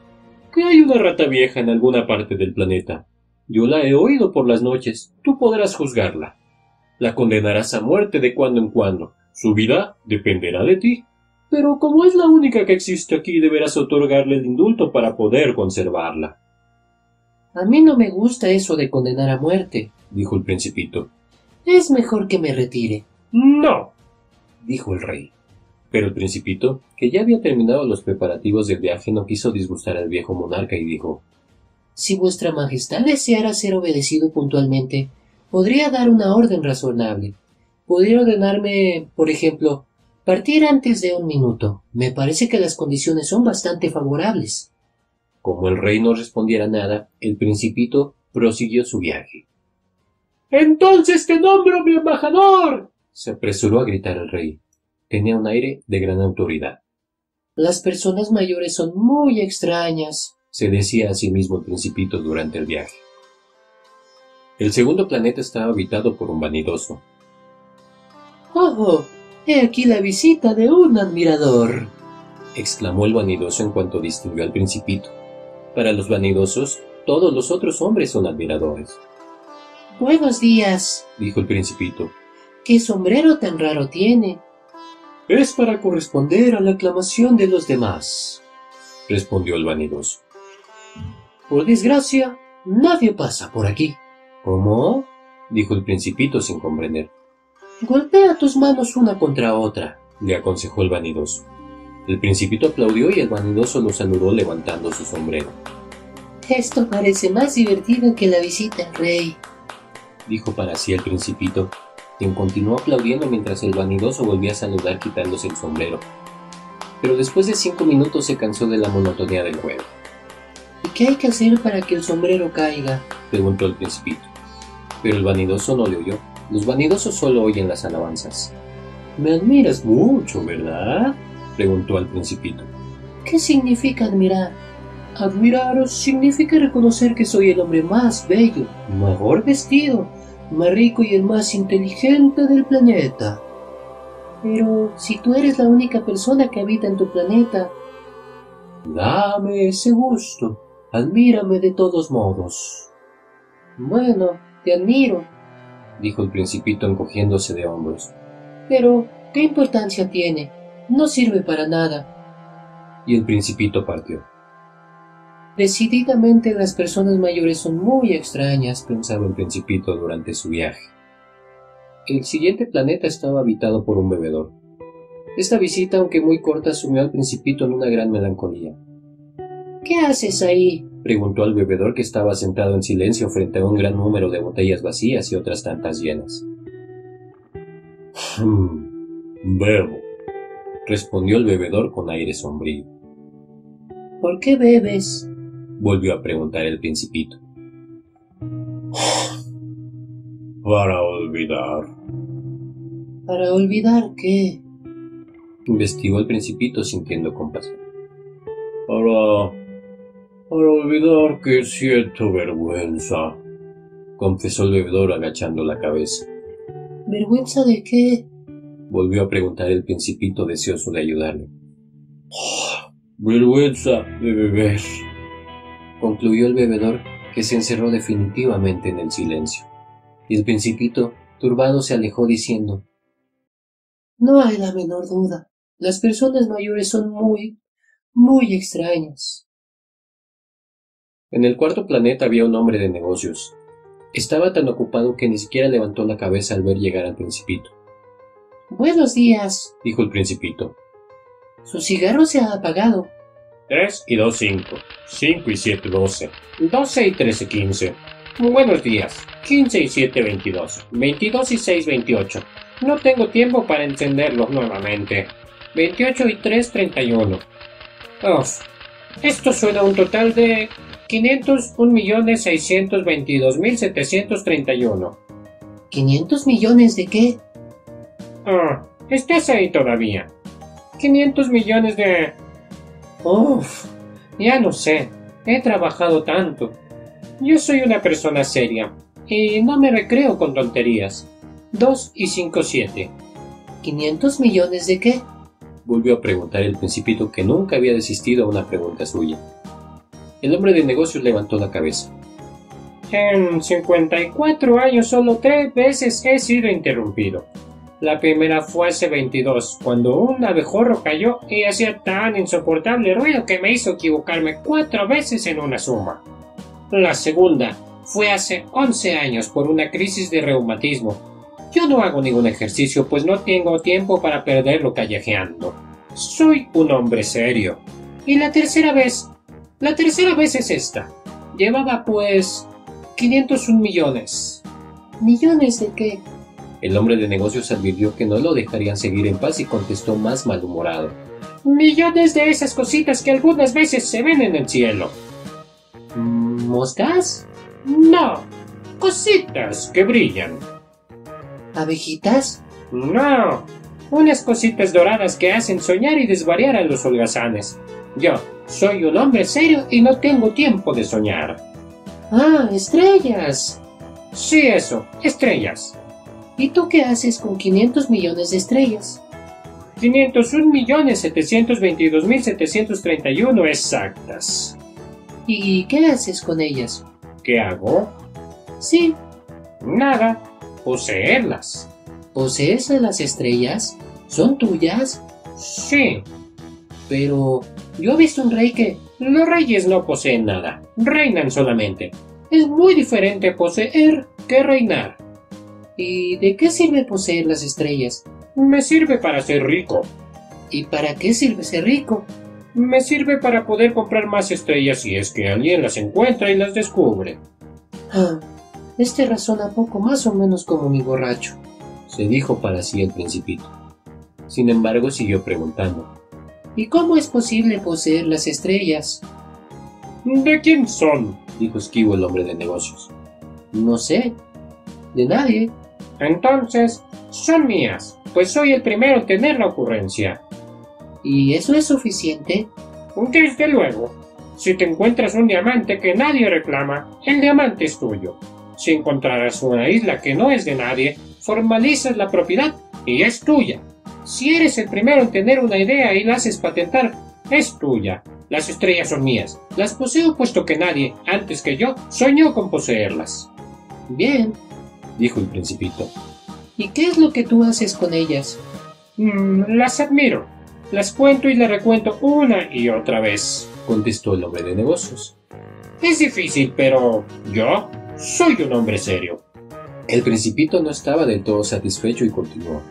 que hay una rata vieja en alguna parte del planeta. Yo la he oído por las noches. Tú podrás juzgarla. La condenarás a muerte de cuando en cuando. Su vida dependerá de ti. Pero como es la única que existe aquí, deberás otorgarle el indulto para poder conservarla. A mí no me gusta eso de condenar a muerte, dijo el principito. Es mejor que me retire. No, dijo el rey. Pero el principito, que ya había terminado los preparativos del viaje, no quiso disgustar al viejo monarca y dijo Si vuestra majestad deseara ser obedecido puntualmente, podría dar una orden razonable. Podría ordenarme, por ejemplo, Partir antes de un minuto. Me parece que las condiciones son bastante favorables. Como el rey no respondiera nada, el principito prosiguió su viaje. Entonces te nombro mi embajador. se apresuró a gritar el rey. Tenía un aire de gran autoridad. Las personas mayores son muy extrañas, se decía a sí mismo el principito durante el viaje. El segundo planeta estaba habitado por un vanidoso. ¡Oh! He aquí la visita de un admirador. exclamó el vanidoso en cuanto distinguió al principito. Para los vanidosos, todos los otros hombres son admiradores. Buenos días, dijo el principito. ¿Qué sombrero tan raro tiene? Es para corresponder a la aclamación de los demás, respondió el vanidoso. Por desgracia, nadie pasa por aquí. ¿Cómo? dijo el principito sin comprender. Golpea tus manos una contra otra, le aconsejó el vanidoso. El principito aplaudió y el vanidoso lo saludó levantando su sombrero. Esto parece más divertido que la visita al rey, dijo para sí el principito, quien continuó aplaudiendo mientras el vanidoso volvía a saludar quitándose el sombrero. Pero después de cinco minutos se cansó de la monotonía del juego. ¿Y qué hay que hacer para que el sombrero caiga? preguntó el principito. Pero el vanidoso no le oyó los vanidosos solo oyen las alabanzas. Me admiras mucho, ¿verdad? preguntó al principito. ¿Qué significa admirar? Admiraros significa reconocer que soy el hombre más bello, mejor vestido, más rico y el más inteligente del planeta. Pero si tú eres la única persona que habita en tu planeta. Dame ese gusto. Admírame de todos modos. Bueno, te admiro, dijo el principito encogiéndose de hombros. Pero, ¿qué importancia tiene? No sirve para nada. Y el principito partió. Decididamente las personas mayores son muy extrañas, pensaba el principito durante su viaje. El siguiente planeta estaba habitado por un bebedor. Esta visita, aunque muy corta, sumió al principito en una gran melancolía. ¿Qué haces ahí? preguntó al bebedor que estaba sentado en silencio frente a un gran número de botellas vacías y otras tantas llenas. Hmm, bebo, respondió el bebedor con aire sombrío. ¿Por qué bebes? volvió a preguntar el principito. Para olvidar. ¿Para olvidar qué? investigó el principito sintiendo compasión. Para para olvidar que siento vergüenza, confesó el bebedor agachando la cabeza. ¿Vergüenza de qué? volvió a preguntar el principito deseoso de ayudarle. vergüenza de beber, concluyó el bebedor, que se encerró definitivamente en el silencio. Y el principito, turbado, se alejó diciendo No hay la menor duda. Las personas mayores son muy, muy extrañas. En el cuarto planeta había un hombre de negocios. Estaba tan ocupado que ni siquiera levantó la cabeza al ver llegar al principito. Buenos días, dijo el principito. Su cigarro se ha apagado. Tres y dos cinco. Cinco y siete doce. Doce y trece quince. Buenos días. 15 y 7, 22. 22 y 6, 28. No tengo tiempo para encenderlos nuevamente. 28 y 3, 31. Uf. Esto suena a un total de 501.622.731. ¿500 millones de qué? Ah, estás ahí todavía. 500 millones de... Uf, ya no sé. He trabajado tanto. Yo soy una persona seria y no me recreo con tonterías. 2 y 5, 7. ¿500 millones de qué? Volvió a preguntar el principito que nunca había desistido a una pregunta suya. El hombre de negocios levantó la cabeza. En 54 años solo tres veces he sido interrumpido. La primera fue hace 22, cuando un abejorro cayó y hacía tan insoportable ruido que me hizo equivocarme cuatro veces en una suma. La segunda fue hace 11 años por una crisis de reumatismo. Yo no hago ningún ejercicio pues no tengo tiempo para perderlo callejeando. Soy un hombre serio. Y la tercera vez, la tercera vez es esta. Llevaba pues 501 millones. ¿Millones de qué? El hombre de negocios advirtió que no lo dejarían seguir en paz y contestó más malhumorado. Millones de esas cositas que algunas veces se ven en el cielo. ¿Moscas? No, cositas que brillan. ¿Abejitas? No, unas cositas doradas que hacen soñar y desvariar a los holgazanes. Yo soy un hombre serio y no tengo tiempo de soñar. Ah, estrellas. Sí, eso, estrellas. ¿Y tú qué haces con 500 millones de estrellas? 501.722.731 exactas. ¿Y qué haces con ellas? ¿Qué hago? Sí, Nada. Poseerlas. ¿posees a las estrellas? ¿Son tuyas? Sí. Pero yo he visto un rey que... Los reyes no poseen nada. Reinan solamente. Es muy diferente poseer que reinar. ¿Y de qué sirve poseer las estrellas? Me sirve para ser rico. ¿Y para qué sirve ser rico? Me sirve para poder comprar más estrellas si es que alguien las encuentra y las descubre. Ah, este razona poco más o menos como mi borracho. Se dijo para sí el principito. Sin embargo, siguió preguntando. ¿Y cómo es posible poseer las estrellas? ¿De quién son? Dijo esquivo el hombre de negocios. No sé. De nadie. Entonces, son mías, pues soy el primero en tener la ocurrencia. ¿Y eso es suficiente? Desde luego. Si te encuentras un diamante que nadie reclama, el diamante es tuyo. Si encontraras una isla que no es de nadie, formalizas la propiedad y es tuya. Si eres el primero en tener una idea y la haces patentar, es tuya. Las estrellas son mías. Las poseo puesto que nadie, antes que yo, soñó con poseerlas. Bien. Dijo el principito. ¿Y qué es lo que tú haces con ellas? Mm, las admiro. Las cuento y las recuento una y otra vez. Contestó el hombre de negocios. Es difícil, pero yo soy un hombre serio. El principito no estaba del todo satisfecho y continuó.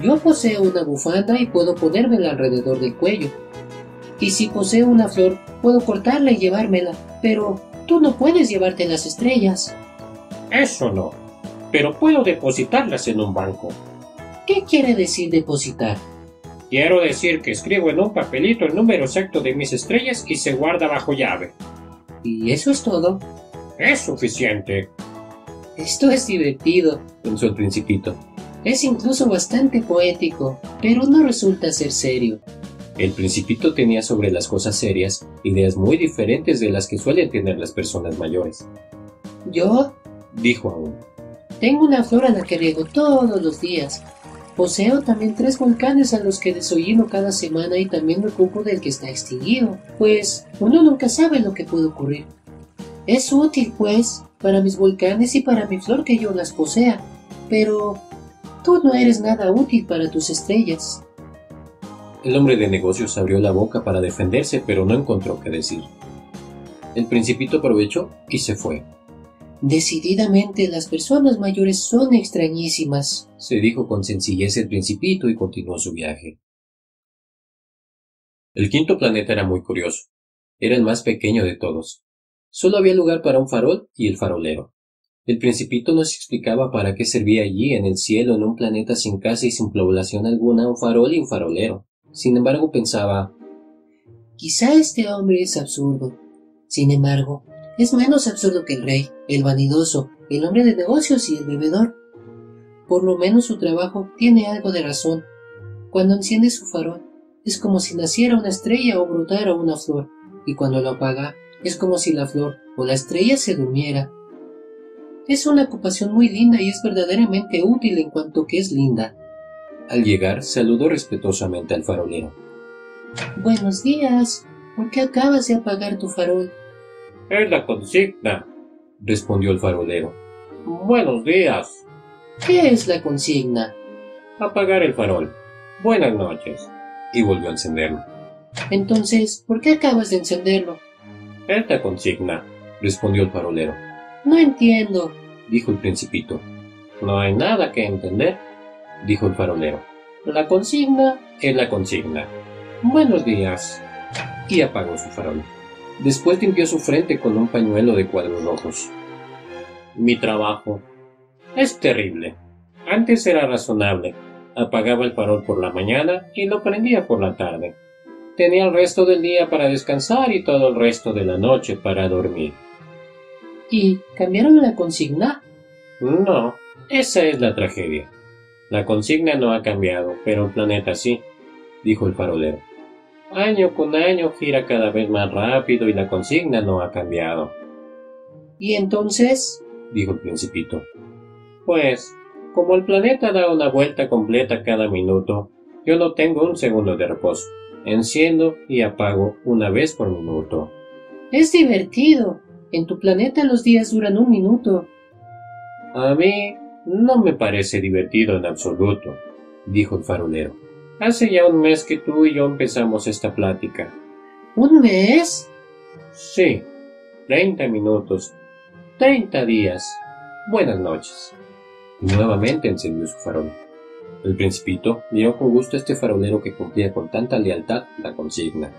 Yo poseo una bufanda y puedo ponérmela alrededor del cuello. Y si poseo una flor, puedo cortarla y llevármela. Pero tú no puedes llevarte las estrellas. Eso no. Pero puedo depositarlas en un banco. ¿Qué quiere decir depositar? Quiero decir que escribo en un papelito el número exacto de mis estrellas y se guarda bajo llave. ¿Y eso es todo? Es suficiente. Esto es divertido. Pensó el principito. Es incluso bastante poético, pero no resulta ser serio. El principito tenía sobre las cosas serias ideas muy diferentes de las que suelen tener las personas mayores. Yo Dijo aún. tengo una flor a la que riego todos los días. Poseo también tres volcanes a los que desollino cada semana y también me ocupo del que está extinguido, pues uno nunca sabe lo que puede ocurrir. Es útil, pues, para mis volcanes y para mi flor que yo las posea, pero tú no eres nada útil para tus estrellas. El hombre de negocios abrió la boca para defenderse, pero no encontró qué decir. El principito aprovechó y se fue. Decididamente las personas mayores son extrañísimas. Se dijo con sencillez el principito y continuó su viaje. El quinto planeta era muy curioso. Era el más pequeño de todos. Solo había lugar para un farol y el farolero. El principito no se explicaba para qué servía allí, en el cielo, en un planeta sin casa y sin población alguna, un farol y un farolero. Sin embargo, pensaba, Quizá este hombre es absurdo. Sin embargo, es menos absurdo que el rey, el vanidoso, el hombre de negocios y el bebedor. Por lo menos su trabajo tiene algo de razón. Cuando enciende su farol, es como si naciera una estrella o brotara una flor, y cuando lo apaga, es como si la flor o la estrella se durmiera. Es una ocupación muy linda y es verdaderamente útil en cuanto que es linda. Al llegar, saludó respetuosamente al farolero. Buenos días. ¿Por qué acabas de apagar tu farol? Es la consigna, respondió el farolero. Buenos días. ¿Qué es la consigna? Apagar el farol. Buenas noches. Y volvió a encenderlo. Entonces, ¿por qué acabas de encenderlo? La consigna, respondió el farolero. No entiendo, dijo el principito. No hay nada que entender, dijo el farolero. La consigna es la consigna. Buenos días. Y apagó su farol. Después limpió su frente con un pañuelo de cuadros rojos. Mi trabajo es terrible. Antes era razonable. Apagaba el farol por la mañana y lo prendía por la tarde. Tenía el resto del día para descansar y todo el resto de la noche para dormir. ¿Y cambiaron la consigna? No, esa es la tragedia. La consigna no ha cambiado, pero el planeta sí, dijo el farolero. Año con año gira cada vez más rápido y la consigna no ha cambiado. ¿Y entonces? dijo el principito. Pues, como el planeta da una vuelta completa cada minuto, yo no tengo un segundo de reposo. Enciendo y apago una vez por minuto. Es divertido. En tu planeta los días duran un minuto. A mí no me parece divertido en absoluto, dijo el farolero. Hace ya un mes que tú y yo empezamos esta plática. ¿Un mes? Sí, treinta minutos, treinta días. Buenas noches. Y nuevamente encendió su farol. El principito miró con gusto a este farolero que cumplía con tanta lealtad la consigna.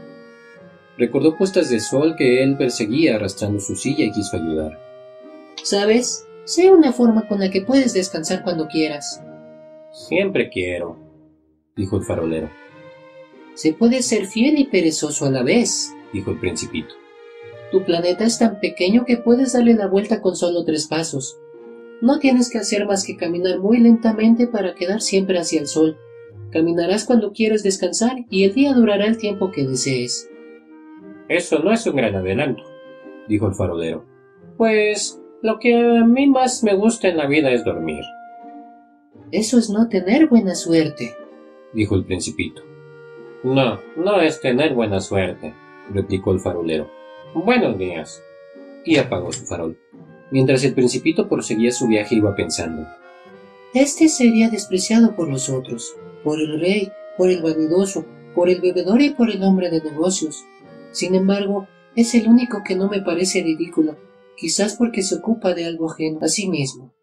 Recordó puestas de sol que él perseguía arrastrando su silla y quiso ayudar. ¿Sabes? Sé una forma con la que puedes descansar cuando quieras. Siempre quiero, dijo el farolero. Se puede ser fiel y perezoso a la vez, dijo el principito. Tu planeta es tan pequeño que puedes darle la vuelta con solo tres pasos. No tienes que hacer más que caminar muy lentamente para quedar siempre hacia el sol. Caminarás cuando quieras descansar y el día durará el tiempo que desees. Eso no es un gran adelanto, dijo el farolero. Pues lo que a mí más me gusta en la vida es dormir. Eso es no tener buena suerte, dijo el principito. No, no es tener buena suerte, replicó el farolero. Buenos días. Y apagó su farol. Mientras el principito proseguía su viaje iba pensando. Este sería despreciado por los otros, por el rey, por el vanidoso, por el bebedor y por el hombre de negocios. Sin embargo, es el único que no me parece ridículo, quizás porque se ocupa de algo ajeno a sí mismo.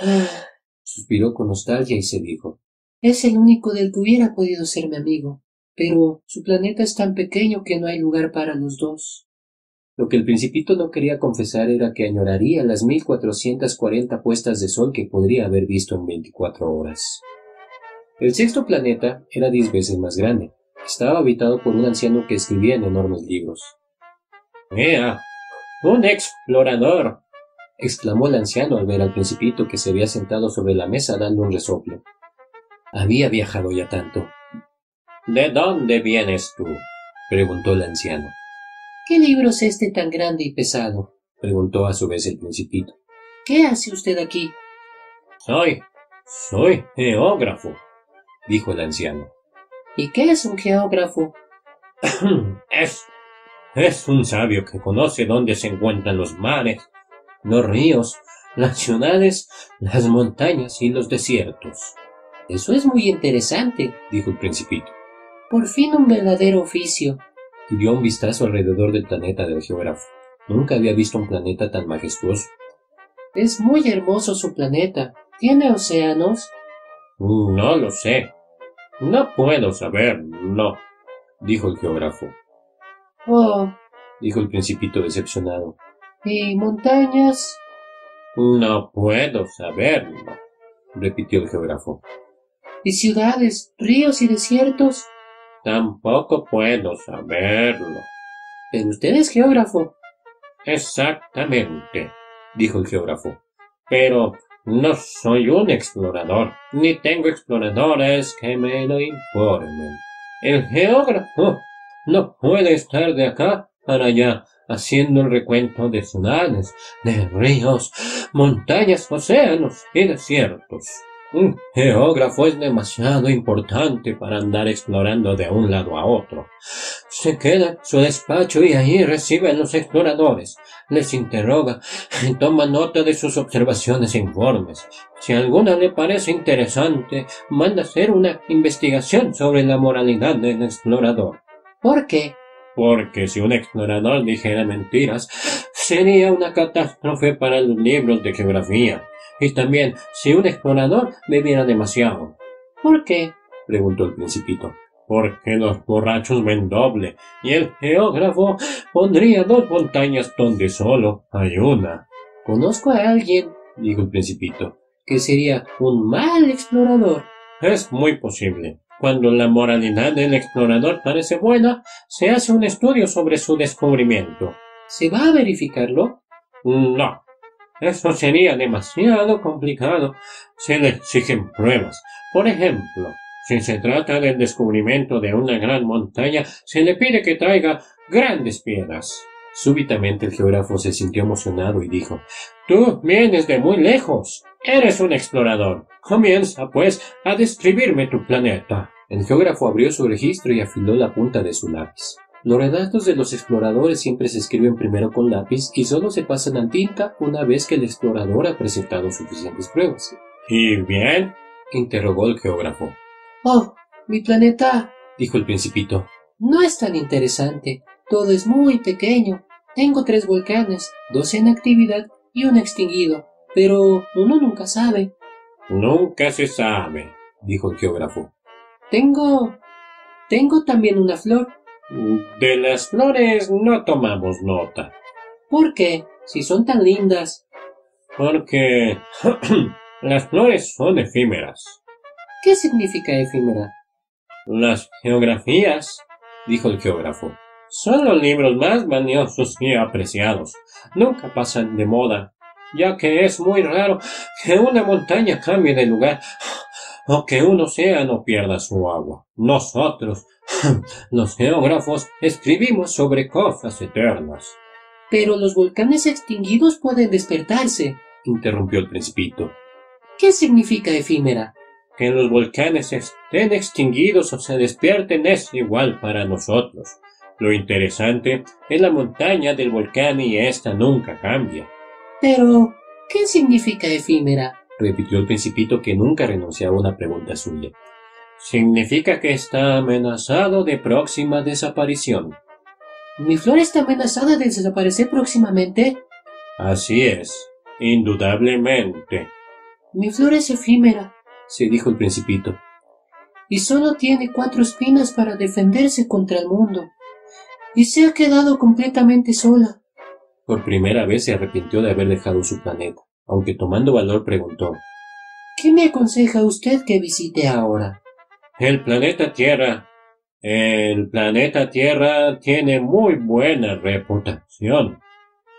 Suspiró con nostalgia y se dijo. Es el único del que hubiera podido ser mi amigo, pero su planeta es tan pequeño que no hay lugar para los dos. Lo que el principito no quería confesar era que añoraría las mil cuatrocientas cuarenta puestas de sol que podría haber visto en veinticuatro horas. El sexto planeta era diez veces más grande. Estaba habitado por un anciano que escribía en enormes libros. ¡Ea! ¡Un explorador! exclamó el anciano al ver al principito que se había sentado sobre la mesa dando un resoplo. Había viajado ya tanto. ¿De dónde vienes tú? preguntó el anciano. ¿Qué libro es este tan grande y pesado? preguntó a su vez el principito. ¿Qué hace usted aquí? Soy. soy geógrafo, dijo el anciano. ¿Y qué es un geógrafo? es. es un sabio que conoce dónde se encuentran los mares, los ríos, las ciudades, las montañas y los desiertos. Eso es muy interesante, dijo el principito. Por fin un verdadero oficio. Y dio un vistazo alrededor del planeta del geógrafo. Nunca había visto un planeta tan majestuoso. Es muy hermoso su planeta. ¿Tiene océanos? No lo sé. No puedo saber, no, dijo el geógrafo. Oh, dijo el principito decepcionado. ¿Y montañas? No puedo saberlo, repitió el geógrafo. ¿Y ciudades, ríos y desiertos? Tampoco puedo saberlo. Pero usted es geógrafo. Exactamente, dijo el geógrafo. Pero no soy un explorador, ni tengo exploradores que me lo informen. El geógrafo no puede estar de acá para allá haciendo el recuento de ciudades, de ríos, montañas, océanos y desiertos. Un geógrafo es demasiado importante para andar explorando de un lado a otro. Se queda en su despacho y ahí recibe a los exploradores, les interroga y toma nota de sus observaciones e informes. Si alguna le parece interesante, manda hacer una investigación sobre la moralidad del explorador. ¿Por qué? Porque si un explorador dijera mentiras, sería una catástrofe para los libros de geografía. Y también si un explorador bebiera demasiado. ¿Por qué? preguntó el principito. Porque los borrachos ven doble, y el geógrafo pondría dos montañas donde solo hay una. Conozco a alguien, dijo el principito, que sería un mal explorador. Es muy posible. Cuando la moralidad del explorador parece buena, se hace un estudio sobre su descubrimiento. ¿Se va a verificarlo? No, eso sería demasiado complicado. Se le exigen pruebas. Por ejemplo, si se trata del descubrimiento de una gran montaña, se le pide que traiga grandes piedras. Súbitamente el geógrafo se sintió emocionado y dijo Tú vienes de muy lejos. Eres un explorador. Comienza, pues, a describirme tu planeta. El geógrafo abrió su registro y afiló la punta de su lápiz. Los relatos de los exploradores siempre se escriben primero con lápiz y solo se pasan a tinta una vez que el explorador ha presentado suficientes pruebas. ¿Y bien? interrogó el geógrafo. Oh, mi planeta, dijo el principito. No es tan interesante. Todo es muy pequeño. Tengo tres volcanes, dos en actividad y uno extinguido. Pero uno nunca sabe. Nunca se sabe, dijo el geógrafo. Tengo. Tengo también una flor, de las flores no tomamos nota. ¿Por qué? Si son tan lindas. Porque las flores son efímeras. ¿Qué significa efímera? Las geografías, dijo el geógrafo, son los libros más valiosos y apreciados. Nunca pasan de moda, ya que es muy raro que una montaña cambie de lugar o que un océano pierda su agua. Nosotros los geógrafos escribimos sobre cosas eternas. Pero los volcanes extinguidos pueden despertarse, interrumpió el principito. ¿Qué significa efímera? Que los volcanes estén extinguidos o se despierten es igual para nosotros. Lo interesante es la montaña del volcán y esta nunca cambia. Pero, ¿qué significa efímera? Repitió el principito que nunca renunciaba a una pregunta suya significa que está amenazado de próxima desaparición. ¿Mi flor está amenazada de desaparecer próximamente? Así es, indudablemente. Mi flor es efímera, se dijo el principito. Y solo tiene cuatro espinas para defenderse contra el mundo. Y se ha quedado completamente sola. Por primera vez se arrepintió de haber dejado su planeta, aunque tomando valor preguntó ¿Qué me aconseja usted que visite ahora? El planeta Tierra. El planeta Tierra tiene muy buena reputación,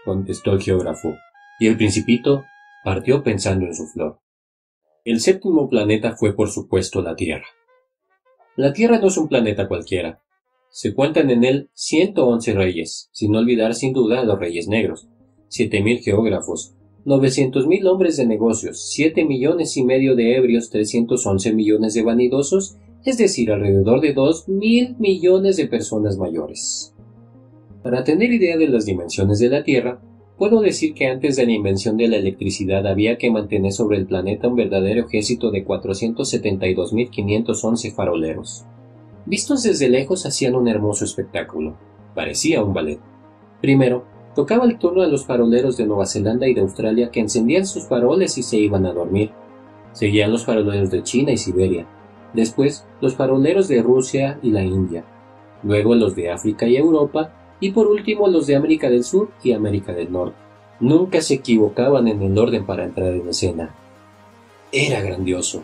contestó el geógrafo, y el principito partió pensando en su flor. El séptimo planeta fue por supuesto la Tierra. La Tierra no es un planeta cualquiera. Se cuentan en él 111 reyes, sin olvidar sin duda a los reyes negros, siete mil geógrafos, novecientos mil hombres de negocios, siete millones y medio de ebrios, once millones de vanidosos es decir, alrededor de 2 mil millones de personas mayores. Para tener idea de las dimensiones de la Tierra, puedo decir que antes de la invención de la electricidad había que mantener sobre el planeta un verdadero ejército de 472.511 faroleros. Vistos desde lejos hacían un hermoso espectáculo. Parecía un ballet. Primero, tocaba el turno a los faroleros de Nueva Zelanda y de Australia que encendían sus faroles y se iban a dormir. Seguían los faroleros de China y Siberia, después los faroleros de Rusia y la India, luego los de África y Europa, y por último los de América del Sur y América del Norte. Nunca se equivocaban en el orden para entrar en escena. Era grandioso.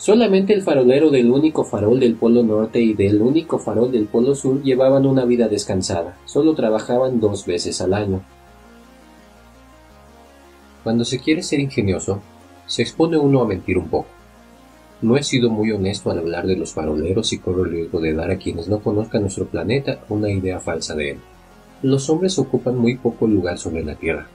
Solamente el farolero del único farol del Polo Norte y del único farol del Polo Sur llevaban una vida descansada. Solo trabajaban dos veces al año. Cuando se quiere ser ingenioso, se expone uno a mentir un poco. No he sido muy honesto al hablar de los faroleros y corro el riesgo de dar a quienes no conozcan nuestro planeta una idea falsa de él. Los hombres ocupan muy poco lugar sobre la Tierra.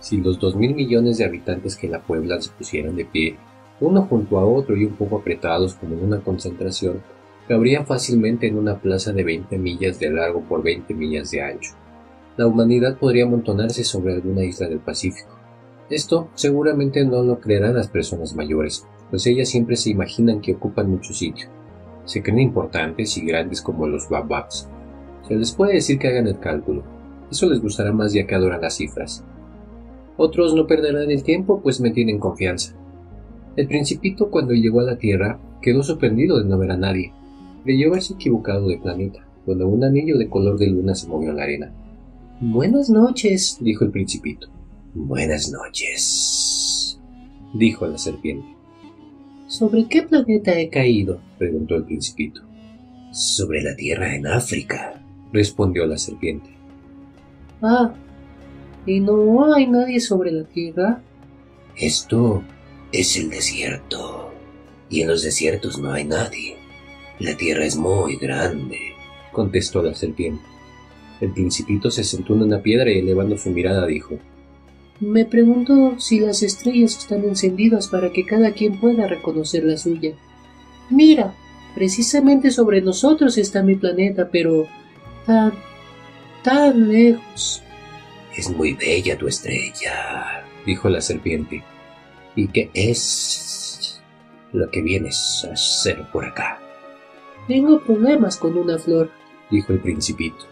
Si los dos mil millones de habitantes que la pueblan se pusieran de pie, uno junto a otro y un poco apretados como en una concentración, cabrían fácilmente en una plaza de 20 millas de largo por 20 millas de ancho. La humanidad podría amontonarse sobre alguna isla del Pacífico. Esto seguramente no lo creerán las personas mayores, pues ellas siempre se imaginan que ocupan mucho sitio. Se creen importantes y grandes como los bababs. Se les puede decir que hagan el cálculo. Eso les gustará más ya que adoran las cifras. Otros no perderán el tiempo, pues me tienen confianza. El principito, cuando llegó a la Tierra, quedó sorprendido de no ver a nadie. Creyó haberse equivocado de planeta, cuando un anillo de color de luna se movió en la arena. Buenas noches, dijo el principito. Buenas noches, dijo la serpiente. ¿Sobre qué planeta he caído? preguntó el principito. Sobre la Tierra en África, respondió la serpiente. Ah, ¿y no hay nadie sobre la Tierra? Esto es el desierto, y en los desiertos no hay nadie. La Tierra es muy grande, contestó la serpiente. El principito se sentó en una piedra y elevando su mirada dijo Me pregunto si las estrellas están encendidas para que cada quien pueda reconocer la suya. Mira, precisamente sobre nosotros está mi planeta, pero tan, tan lejos. Es muy bella tu estrella, dijo la serpiente. ¿Y qué es lo que vienes a hacer por acá? Tengo problemas con una flor, dijo el principito.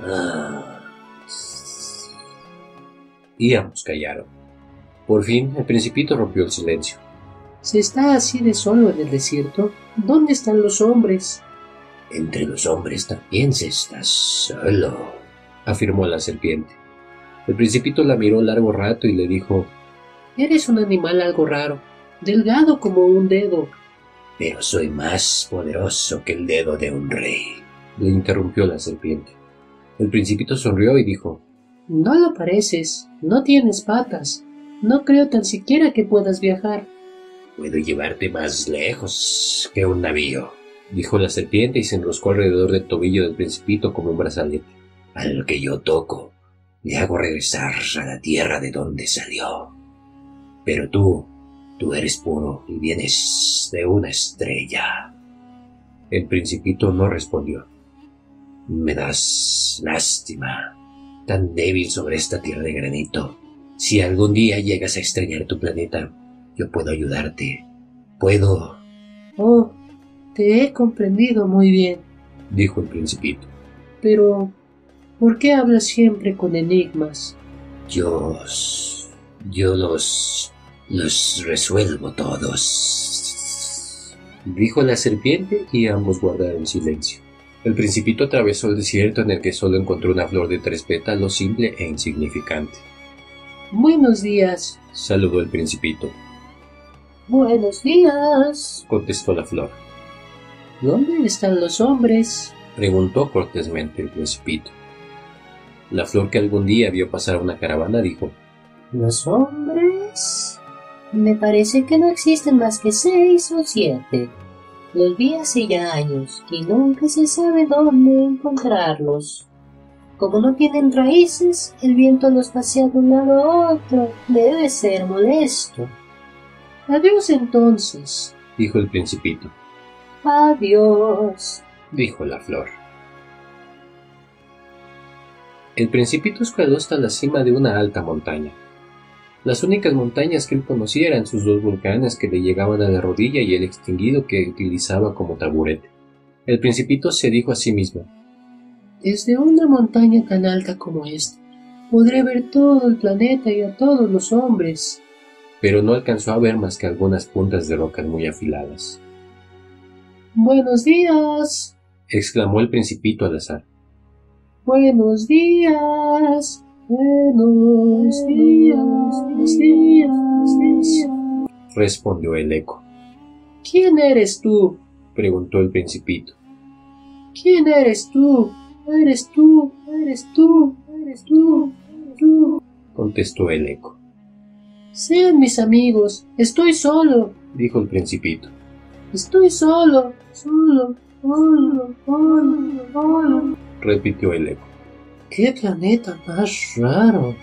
Ah. Y ambos callaron. Por fin, el principito rompió el silencio. ¿Se está así de solo en el desierto? ¿Dónde están los hombres? Entre los hombres también se está solo, afirmó la serpiente. El principito la miró largo rato y le dijo Eres un animal algo raro, delgado como un dedo. Pero soy más poderoso que el dedo de un rey, le interrumpió la serpiente. El principito sonrió y dijo No lo pareces, no tienes patas, no creo tan siquiera que puedas viajar. Puedo llevarte más lejos que un navío, dijo la serpiente y se enroscó alrededor del tobillo del principito como un brazalete. Al que yo toco, le hago regresar a la tierra de donde salió. Pero tú, tú eres puro y vienes de una estrella. El principito no respondió. Me das lástima, tan débil sobre esta tierra de granito. Si algún día llegas a extrañar tu planeta, yo puedo ayudarte. Puedo. Oh, te he comprendido muy bien, dijo el principito. Pero, ¿por qué hablas siempre con enigmas? Yo. Yo los. Los resuelvo todos. Dijo la serpiente y ambos guardaron silencio. El principito atravesó el desierto en el que solo encontró una flor de tres pétalos simple e insignificante. Buenos días, saludó el principito. Buenos días, contestó la flor. ¿Dónde están los hombres? preguntó cortésmente el principito. La flor que algún día vio pasar una caravana dijo ¿Los hombres? Me parece que no existen más que seis o siete. Los vi hace ya años y nunca se sabe dónde encontrarlos. Como no tienen raíces, el viento los pasea de un lado a otro. Debe ser molesto. Adiós entonces, dijo el principito. Adiós, dijo la flor. El principito escaló hasta la cima de una alta montaña. Las únicas montañas que él conocía eran sus dos volcanes que le llegaban a la rodilla y el extinguido que utilizaba como taburete. El principito se dijo a sí mismo Desde una montaña tan alta como esta, podré ver todo el planeta y a todos los hombres. Pero no alcanzó a ver más que algunas puntas de rocas muy afiladas. Buenos días, exclamó el principito al azar. Buenos días, Buenos días, buenos días, buenos días. respondió el eco. ¿Quién eres tú? Preguntó el principito. ¿Quién eres tú? Eres tú, eres tú, eres tú, eres tú. Contestó el eco. Sean mis amigos, estoy solo, Dijo el principito. estoy solo, solo, solo, solo, solo. Repitió el eco. ¿Qué planeta más raro?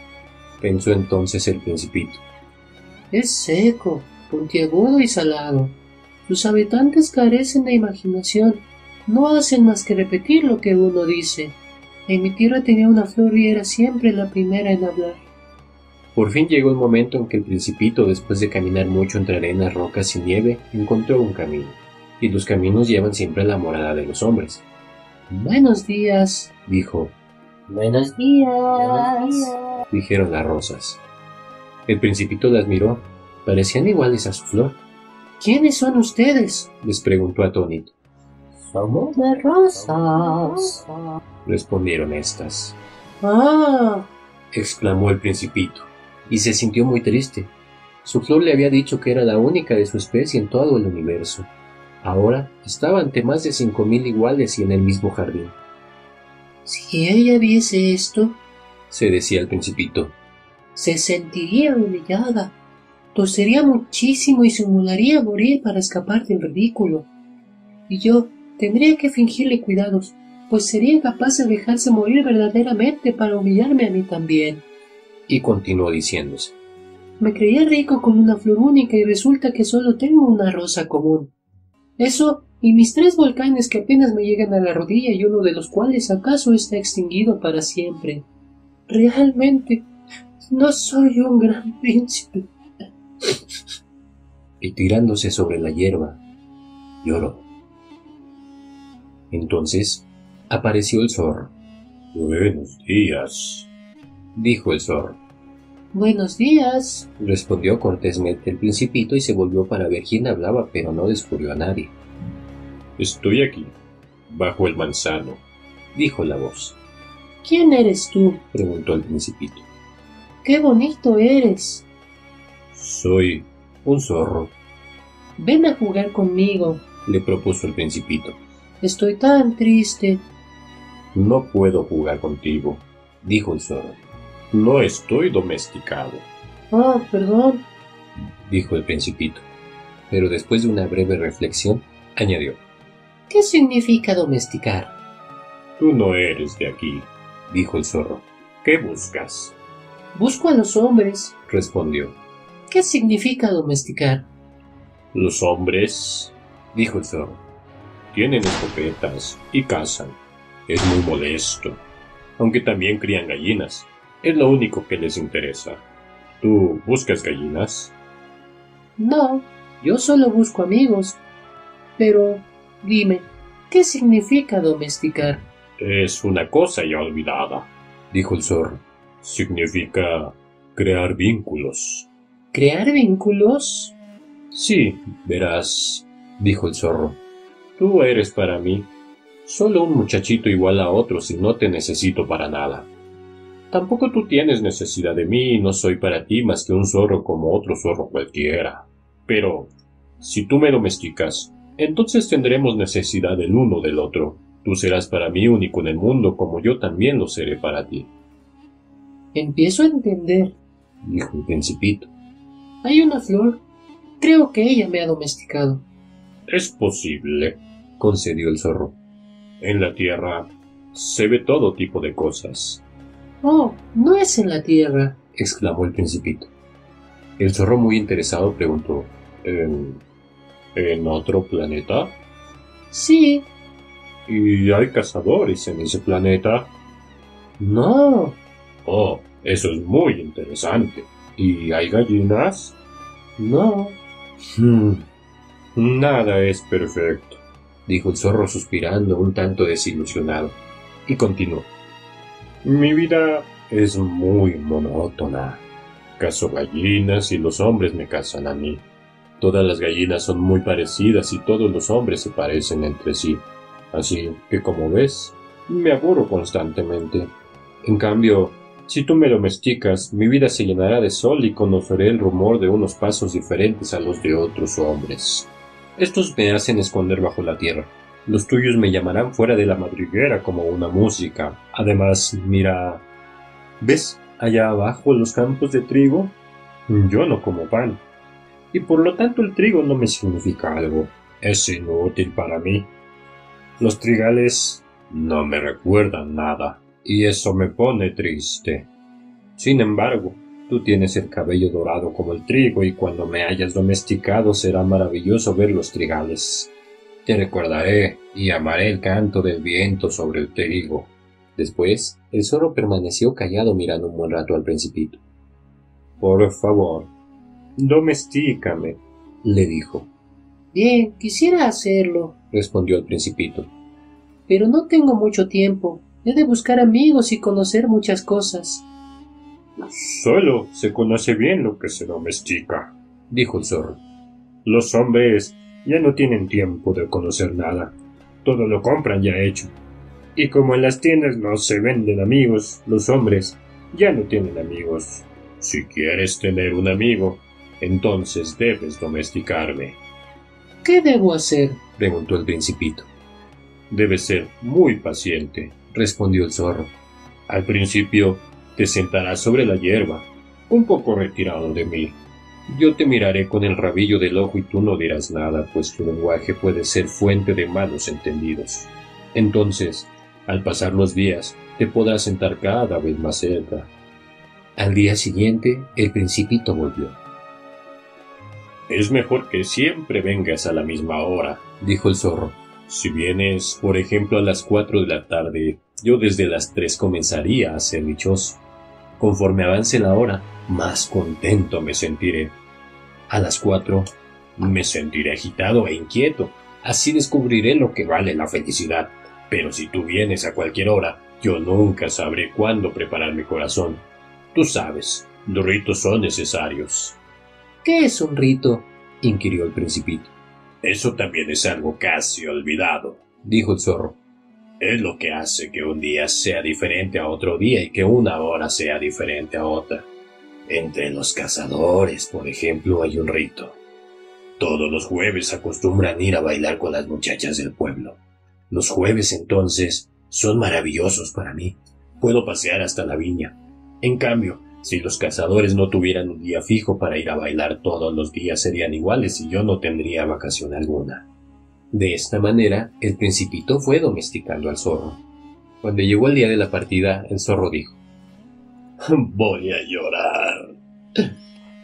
Pensó entonces el principito. Es seco, puntiagudo y salado. Sus habitantes carecen de imaginación. No hacen más que repetir lo que uno dice. En mi tierra tenía una flor y era siempre la primera en hablar. Por fin llegó el momento en que el principito, después de caminar mucho entre arenas, rocas y nieve, encontró un camino. Y los caminos llevan siempre a la morada de los hombres. Buenos días, Dijo, Buenos días. dijeron las rosas. El principito las miró. Parecían iguales a su flor. ¿quiénes son ustedes? Les preguntó atónito. Somos de rosas. Respondieron estas. Ah, exclamó el principito, y se sintió muy triste. Su flor le había dicho que era la única de su especie en todo el universo. Ahora estaba ante más de cinco mil iguales y en el mismo jardín. Si ella viese esto, Se decía el principito. se sentiría humillada, tosería muchísimo y simularía morir para escapar del ridículo. Y yo tendría que fingirle cuidados, pues sería capaz de dejarse morir verdaderamente para humillarme a mí también. Y continuó diciéndose. Me creía rico con una flor única y resulta que solo tengo una rosa común. Eso y mis tres volcanes que apenas me llegan a la rodilla y uno de los cuales acaso está extinguido para siempre. Realmente no soy un gran príncipe. Y tirándose sobre la hierba, lloró. Entonces apareció el zorro. Buenos días. Dijo el zorro. Buenos días. Respondió cortésmente el principito y se volvió para ver quién hablaba, pero no descubrió a nadie. Estoy aquí, bajo el manzano. Dijo la voz. ¿Quién eres tú? Preguntó el principito. Qué bonito eres. Soy Un zorro, Ven a jugar conmigo. le propuso el principito. Estoy tan triste. No puedo jugar contigo. Dijo el zorro. No estoy domesticado. Oh, perdón. Dijo el principito. Pero después de una breve reflexión, añadió. ¿Qué significa domesticar? Tú no eres de aquí. Dijo el zorro. ¿Qué buscas? Busco a los hombres. Respondió. ¿Qué significa domesticar? Los hombres Dijo el zorro. tienen escopetas y cazan. Es muy molesto. Aunque también crían gallinas. Es lo único que les interesa. ¿Tú buscas gallinas? No, yo solo busco amigos. Pero, dime, ¿qué significa domesticar? Es una cosa ya olvidada. Dijo el zorro. Significa crear vínculos. ¿Crear vínculos? Sí, Verás, dijo el zorro. tú eres para mí solo un muchachito igual a otros y no te necesito para nada. Tampoco tú tienes necesidad de mí y no soy para ti más que un zorro como otro zorro cualquiera. Pero, si tú me domesticas, entonces tendremos necesidad el uno del otro. Tú serás para mí único en el mundo como yo también lo seré para ti. Empiezo a entender. Dijo el principito. Hay una flor. Creo que ella me ha domesticado. Es posible. Concedió el zorro. En la tierra se ve todo tipo de cosas. Oh, no es en la tierra. exclamó el principito. El zorro, muy interesado, preguntó. ¿En, en otro planeta? Sí. ¿Y hay cazadores en ese planeta? No. Oh, eso es muy interesante. ¿Y hay gallinas? No. Hmm, Nada es perfecto. dijo el zorro suspirando un tanto desilusionado. Y continuó. Mi vida es muy monótona. Cazo gallinas y los hombres me cazan a mí. Todas las gallinas son muy parecidas y todos los hombres se parecen entre sí. Así que como ves, me aburro constantemente. En cambio, Si tú me domesticas, mi vida se llenará de sol y conoceré el rumor de unos pasos diferentes a los de otros hombres. Estos me hacen esconder bajo la tierra. Los tuyos me llamarán fuera de la madriguera como una música. Además, mira... ¿Ves allá abajo los campos de trigo? Yo no como pan. Y por lo tanto el trigo no me significa algo. Es inútil para mí. Los trigales no me recuerdan nada y eso me pone triste. Sin embargo, tú tienes el cabello dorado como el trigo y cuando me hayas domesticado será maravilloso ver los trigales. Te recordaré y amaré el canto del viento sobre el trigo. Después, el zorro permaneció callado mirando un buen rato al principito. Por favor, domestícame, le dijo. Bien, quisiera hacerlo, respondió el principito. Pero no tengo mucho tiempo. He de buscar amigos y conocer muchas cosas. Solo se conoce bien lo que se domestica, dijo el zorro. Los hombres ya no tienen tiempo de conocer nada. Todo lo compran ya hecho. Y como en las tiendas no se venden amigos, los hombres ya no tienen amigos. Si quieres tener un amigo, entonces debes domesticarme. ¿Qué debo hacer? preguntó el principito. Debes ser muy paciente respondió el zorro. Al principio te sentarás sobre la hierba, un poco retirado de mí. Yo te miraré con el rabillo del ojo y tú no dirás nada, pues tu lenguaje puede ser fuente de malos entendidos. Entonces, al pasar los días, te podrás sentar cada vez más cerca. Al día siguiente, el principito volvió. Es mejor que siempre vengas a la misma hora, dijo el zorro. Si vienes, por ejemplo, a las cuatro de la tarde, yo desde las tres comenzaría a ser dichoso. Conforme avance la hora, más contento me sentiré. A las cuatro, me sentiré agitado e inquieto. Así descubriré lo que vale la felicidad. Pero si tú vienes a cualquier hora, yo nunca sabré cuándo preparar mi corazón. Tú sabes, los ritos son necesarios. ¿Qué es un rito? inquirió el principito. Eso también es algo casi olvidado, dijo el zorro. Es lo que hace que un día sea diferente a otro día y que una hora sea diferente a otra. Entre los cazadores, por ejemplo, hay un rito. Todos los jueves acostumbran ir a bailar con las muchachas del pueblo. Los jueves entonces son maravillosos para mí. Puedo pasear hasta la viña. En cambio, si los cazadores no tuvieran un día fijo para ir a bailar todos los días serían iguales y yo no tendría vacación alguna. De esta manera, el principito fue domesticando al zorro. Cuando llegó el día de la partida, el zorro dijo, Voy a llorar.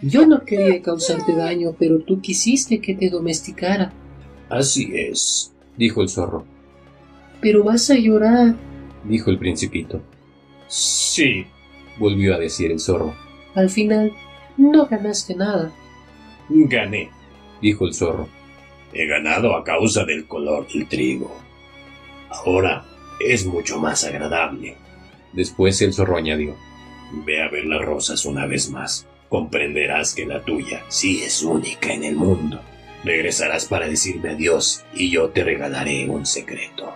Yo no quería causarte daño, pero tú quisiste que te domesticara. Así es, dijo el zorro. Pero vas a llorar, dijo el principito. Sí, volvió a decir el zorro. Al final, no ganaste nada. Gané, dijo el zorro. He ganado a causa del color del trigo. Ahora es mucho más agradable. Después el zorro añadió. Ve a ver las rosas una vez más. Comprenderás que la tuya sí es única en el mundo. Regresarás para decirme adiós y yo te regalaré un secreto.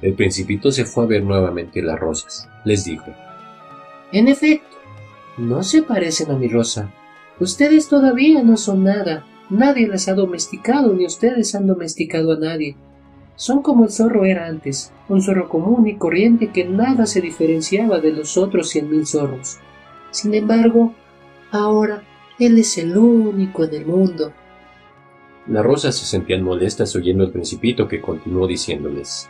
El principito se fue a ver nuevamente las rosas. Les dijo, en efecto, no se parecen a mi rosa. Ustedes todavía no son nada. Nadie las ha domesticado, ni ustedes han domesticado a nadie. Son como el zorro era antes, un zorro común y corriente que nada se diferenciaba de los otros cien mil zorros. Sin embargo, ahora él es el único en el mundo. Las rosas se sentían molestas oyendo al principito que continuó diciéndoles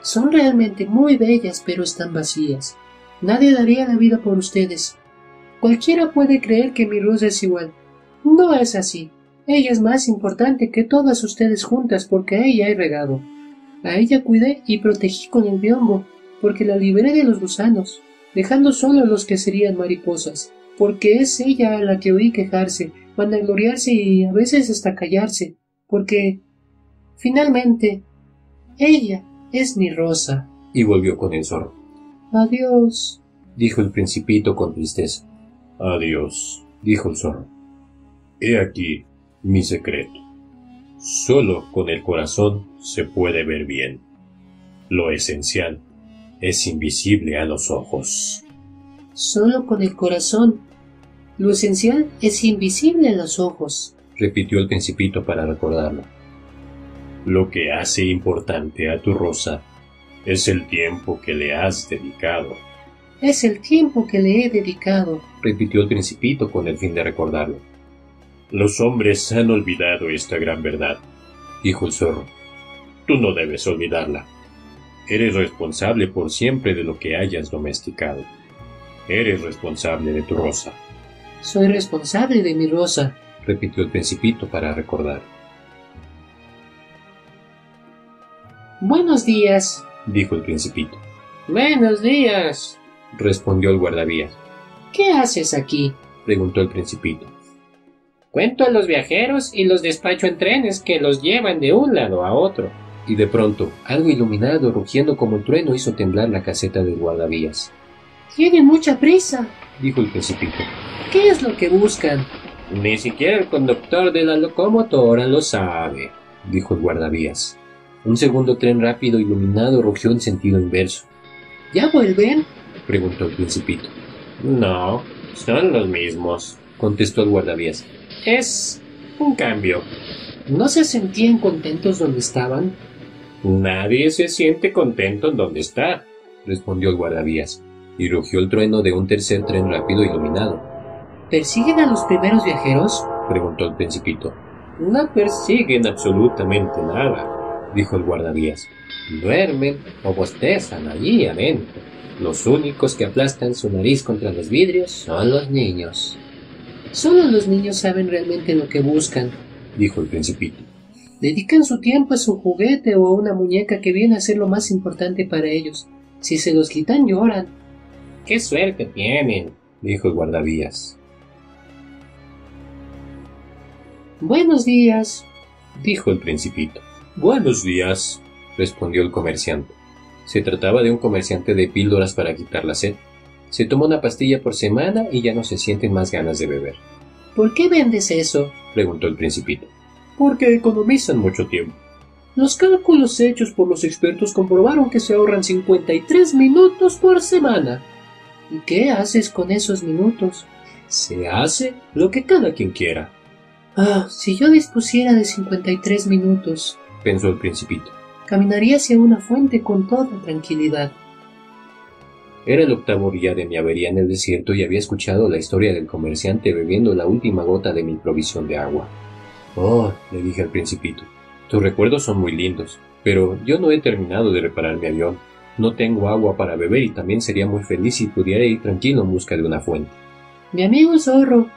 Son realmente muy bellas, pero están vacías. Nadie daría la vida por ustedes. Cualquiera puede creer que mi rosa es igual. No es así. Ella es más importante que todas ustedes juntas porque a ella he regado. A ella cuidé y protegí con el biombo, porque la liberé de los gusanos, dejando solo los que serían mariposas, porque es ella a la que oí quejarse, vanagloriarse y a veces hasta callarse, porque finalmente ella es mi rosa. Y volvió con el zorro. Adiós, dijo el principito con tristeza. Adiós, dijo el zorro. He aquí mi secreto. Solo con el corazón se puede ver bien. Lo esencial es invisible a los ojos. Solo con el corazón. Lo esencial es invisible a los ojos. repitió el principito para recordarlo. Lo que hace importante a tu rosa es el tiempo que le has dedicado. Es el tiempo que le he dedicado. repitió el principito con el fin de recordarlo. Los hombres han olvidado esta gran verdad, dijo el zorro. Tú no debes olvidarla. Eres responsable por siempre de lo que hayas domesticado. Eres responsable de tu rosa. Soy responsable de mi rosa. repitió el principito para recordar. Buenos días. Dijo el principito. Buenos días. respondió el guardavías. ¿Qué haces aquí? preguntó el principito. Cuento a los viajeros y los despacho en trenes que los llevan de un lado a otro. Y de pronto, algo iluminado, rugiendo como el trueno, hizo temblar la caseta del guardavías. Tienen mucha prisa. dijo el principito. ¿Qué es lo que buscan? Ni siquiera el conductor de la locomotora lo sabe, dijo el guardavías. Un segundo tren rápido iluminado rugió en sentido inverso. ¿Ya vuelven? preguntó el principito. No, son los mismos, contestó el guardavías. Es un cambio. ¿No se sentían contentos donde estaban? Nadie se siente contento en donde está, respondió el guardavías, y rugió el trueno de un tercer tren rápido iluminado. ¿Persiguen a los primeros viajeros? preguntó el principito. No persiguen absolutamente nada, dijo el guardavías. Duermen o bostezan allí adentro. Los únicos que aplastan su nariz contra los vidrios son los niños. Solo los niños saben realmente lo que buscan, dijo el principito. Dedican su tiempo a su juguete o a una muñeca que viene a ser lo más importante para ellos. Si se los quitan lloran. ¡Qué suerte tienen! dijo el guardavías. Buenos días, dijo el principito. Buenos días, respondió el comerciante. Se trataba de un comerciante de píldoras para quitar la sed. Se toma una pastilla por semana y ya no se sienten más ganas de beber. ¿Por qué vendes eso? preguntó el principito. Porque economizan mucho tiempo. Los cálculos hechos por los expertos comprobaron que se ahorran 53 minutos por semana. ¿Y qué haces con esos minutos? Se hace lo que cada quien quiera. Ah, si yo dispusiera de 53 minutos, pensó el principito. Caminaría hacia una fuente con toda tranquilidad. Era el octavo día de mi avería en el desierto y había escuchado la historia del comerciante bebiendo la última gota de mi provisión de agua. Oh, le dije al principito, tus recuerdos son muy lindos, pero yo no he terminado de reparar mi avión. No tengo agua para beber y también sería muy feliz si pudiera ir tranquilo en busca de una fuente. Mi amigo zorro.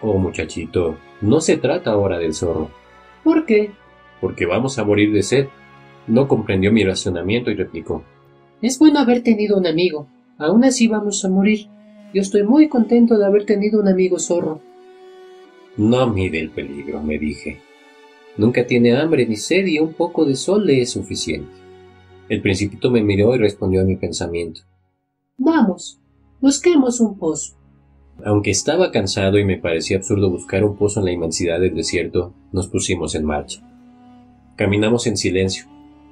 Oh, muchachito, no se trata ahora del zorro. ¿Por qué? Porque vamos a morir de sed. No comprendió mi razonamiento y replicó. Es bueno haber tenido un amigo. Aún así vamos a morir. Yo estoy muy contento de haber tenido un amigo zorro. No mide el peligro, me dije. Nunca tiene hambre ni sed y un poco de sol le es suficiente. El principito me miró y respondió a mi pensamiento. Vamos, busquemos un pozo. Aunque estaba cansado y me parecía absurdo buscar un pozo en la inmensidad del desierto, nos pusimos en marcha. Caminamos en silencio.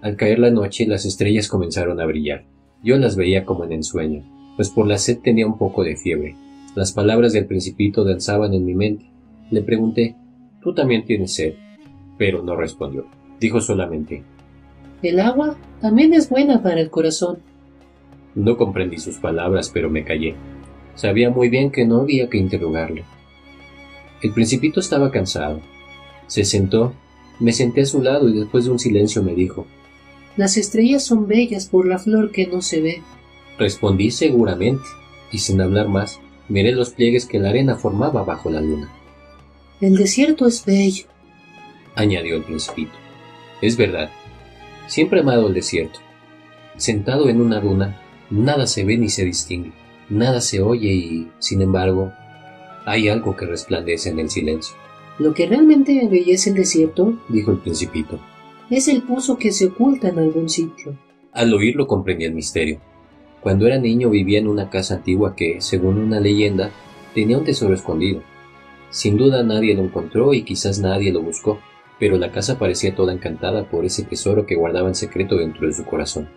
Al caer la noche las estrellas comenzaron a brillar. Yo las veía como en ensueño, pues por la sed tenía un poco de fiebre. Las palabras del principito danzaban en mi mente. Le pregunté, ¿tú también tienes sed? Pero no respondió. Dijo solamente, El agua también es buena para el corazón. No comprendí sus palabras, pero me callé. Sabía muy bien que no había que interrogarle. El principito estaba cansado. Se sentó, me senté a su lado y después de un silencio me dijo, Las estrellas son bellas por la flor que no se ve. Respondí seguramente, y sin hablar más, miré los pliegues que la arena formaba bajo la luna. El desierto es bello, añadió el principito. Es verdad. Siempre he amado el desierto. Sentado en una duna, nada se ve ni se distingue, nada se oye y, sin embargo, hay algo que resplandece en el silencio. Lo que realmente embellece el desierto, dijo el principito, es el pozo que se oculta en algún sitio. Al oírlo comprendí el misterio. Cuando era niño vivía en una casa antigua que, según una leyenda, tenía un tesoro escondido. Sin duda nadie lo encontró y quizás nadie lo buscó, pero la casa parecía toda encantada por ese tesoro que guardaba en secreto dentro de su corazón.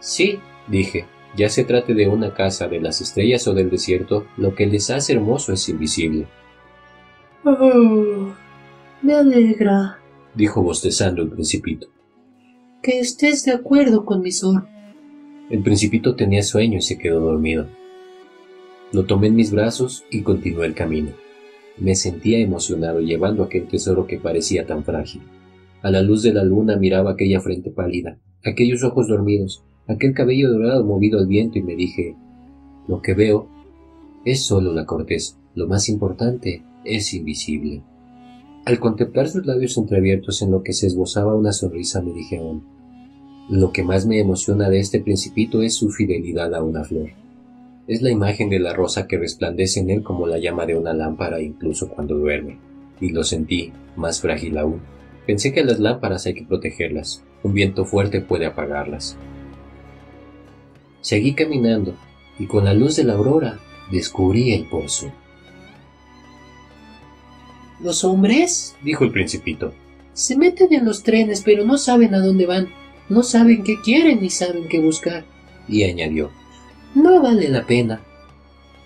Sí, dije, Ya se trate de una casa, de las estrellas o del desierto, lo que les hace hermoso es invisible, Oh, me alegra dijo bostezando el principito. que estés de acuerdo con mi sol. El principito tenía sueño y se quedó dormido. Lo tomé en mis brazos y continué el camino. Me sentía emocionado llevando aquel tesoro que parecía tan frágil. A la luz de la luna miraba aquella frente pálida, aquellos ojos dormidos, aquel cabello dorado movido al viento y me dije, lo que veo es solo la corteza, lo más importante es invisible. Al contemplar sus labios entreabiertos en lo que se esbozaba una sonrisa me dije aún, lo que más me emociona de este principito es su fidelidad a una flor. Es la imagen de la rosa que resplandece en él como la llama de una lámpara incluso cuando duerme. Y lo sentí, más frágil aún. Pensé que las lámparas hay que protegerlas. Un viento fuerte puede apagarlas. Seguí caminando, y con la luz de la aurora descubrí el pozo. Los hombres Dijo el principito. se meten en los trenes pero no saben a dónde van, no saben qué quieren ni saben qué buscar. Y añadió. No vale la pena.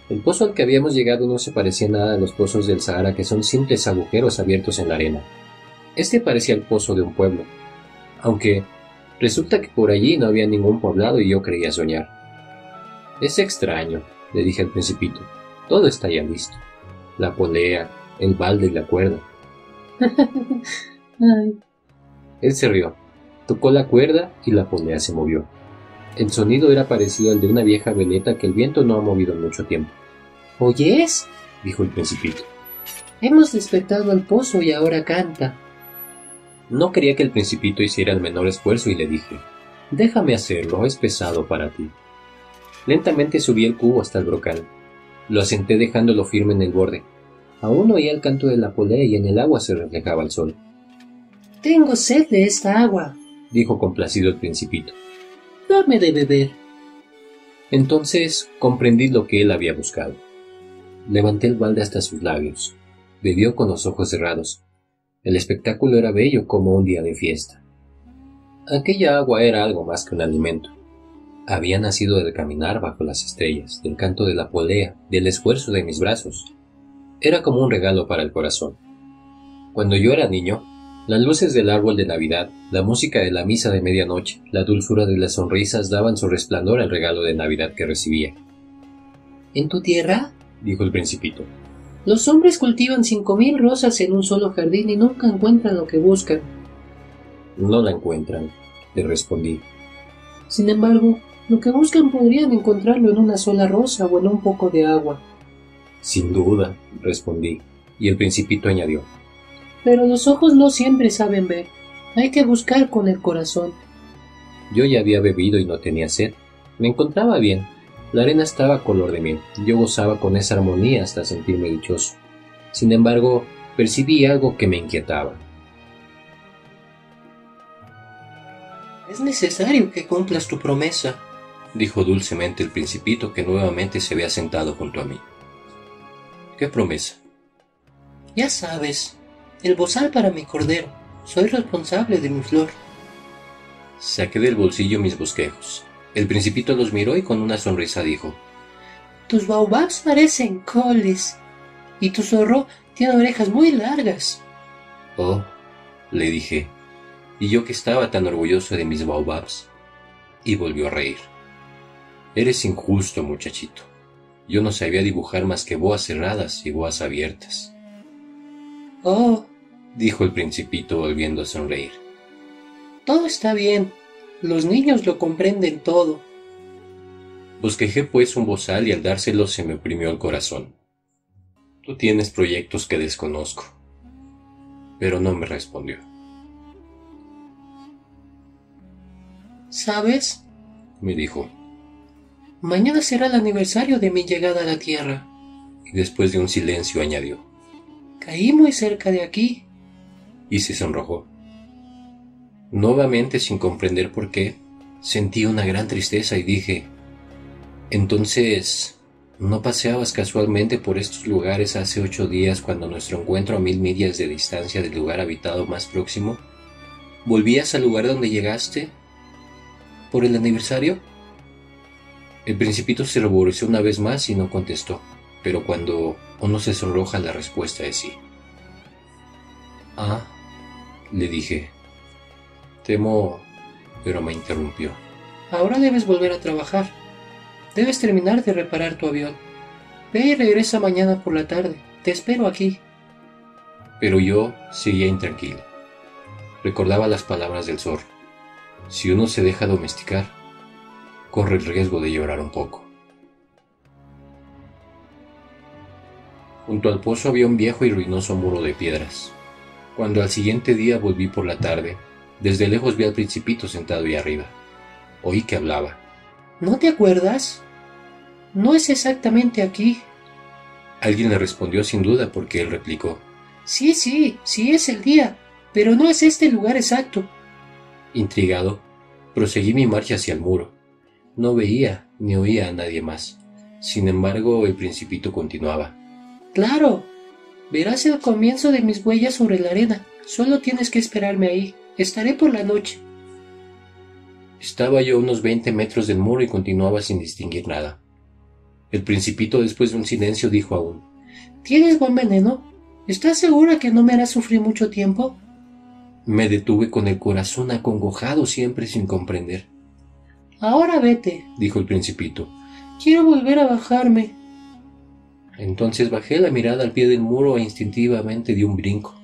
El pozo al que habíamos llegado no se parecía nada a los pozos del Sahara, que son simples agujeros abiertos en la arena. Este parecía el pozo de un pueblo, aunque resulta que por allí no había ningún poblado y yo creía soñar. Es extraño, le dije al principito. Todo está ya listo. La polea, el balde y la cuerda. Ay, Él se rió, tocó la cuerda y la polea se movió. El sonido era parecido al de una vieja veleta que el viento no ha movido en mucho tiempo, ¿oyes? dijo el principito. Hemos despertado al pozo y ahora canta. No quería que el principito hiciera el menor esfuerzo y le dije, déjame hacerlo, es pesado para ti. Lentamente subí el cubo hasta el brocal. Lo asenté dejándolo firme en el borde. Aún oía el canto de la polea y en el agua se reflejaba el sol, Tengo sed de esta agua. dijo complacido el principito. Dame de beber. Entonces comprendí lo que él había buscado. Levanté el balde hasta sus labios. Bebió con los ojos cerrados. El espectáculo era bello como un día de fiesta. Aquella agua era algo más que un alimento. Había nacido del caminar bajo las estrellas, del canto de la polea, del esfuerzo de mis brazos. Era como un regalo para el corazón. Cuando yo era niño, las luces del árbol de Navidad, la música de la misa de medianoche, la dulzura de las sonrisas daban su resplandor al regalo de Navidad que recibía. ¿En tu tierra? Dijo el principito. Los hombres cultivan cinco mil rosas en un solo jardín y nunca encuentran lo que buscan. No la encuentran, le respondí. Sin embargo, lo que buscan podrían encontrarlo en una sola rosa o en un poco de agua. Sin duda, respondí, y el principito añadió. Pero los ojos no siempre saben ver. Hay que buscar con el corazón. Yo ya había bebido y no tenía sed. Me encontraba bien. La arena estaba color de miel. Yo gozaba con esa armonía hasta sentirme dichoso. Sin embargo, percibí algo que me inquietaba. Es necesario que cumplas tu promesa. Dijo dulcemente el principito que nuevamente se había sentado junto a mí. ¿Qué promesa? Ya sabes, el bozal para mi cordero. Soy responsable de mi flor. Saqué del bolsillo mis bosquejos. El principito los miró y con una sonrisa dijo, Tus baobabs parecen coles. Y tu zorro tiene orejas muy largas. Oh, le dije, y yo que estaba tan orgulloso de mis baobabs. Y volvió a reír. Eres injusto, muchachito. Yo no sabía dibujar más que boas cerradas y boas abiertas, Oh, dijo el principito volviendo a sonreír. todo está bien. Los niños lo comprenden todo. Bosquejé pues un bozal y al dárselo se me oprimió el corazón. Tú tienes proyectos que desconozco. Pero no me respondió. ¿Sabes? Me dijo, Mañana será el aniversario de mi llegada a la Tierra. y después de un silencio añadió, Caí muy cerca de aquí. y se sonrojó. Nuevamente, sin comprender por qué, sentí una gran tristeza y dije, entonces, ¿no paseabas casualmente por estos lugares hace ocho días cuando nuestro encuentro a mil millas de distancia del lugar habitado más próximo? ¿Volvías al lugar donde llegaste? ¿Por el aniversario? El principito se ruborizó una vez más y no contestó, pero cuando uno se sonroja la respuesta es sí. Ah, le dije. Temo, pero me interrumpió. Ahora debes volver a trabajar. Debes terminar de reparar tu avión. Ve y regresa mañana por la tarde. Te espero aquí. Pero yo seguía intranquilo. Recordaba las palabras del zorro. Si uno se deja domesticar, corre el riesgo de llorar un poco. Junto al pozo había un viejo y ruinoso muro de piedras. Cuando al siguiente día volví por la tarde, desde lejos vi al principito sentado ahí arriba. Oí que hablaba. ¿No te acuerdas? No es exactamente aquí. Alguien le respondió sin duda porque él replicó. Sí, sí, sí es el día, pero no es este el lugar exacto. Intrigado, proseguí mi marcha hacia el muro. No veía ni oía a nadie más. Sin embargo, el principito continuaba. Claro. Verás el comienzo de mis huellas sobre la arena. Solo tienes que esperarme ahí. Estaré por la noche. Estaba yo a unos veinte metros del muro y continuaba sin distinguir nada. El principito, después de un silencio, dijo aún ¿Tienes buen veneno? ¿Estás segura que no me hará sufrir mucho tiempo? Me detuve con el corazón acongojado siempre sin comprender. Ahora vete, dijo el principito. Quiero volver a bajarme. Entonces bajé la mirada al pie del muro e instintivamente di un brinco.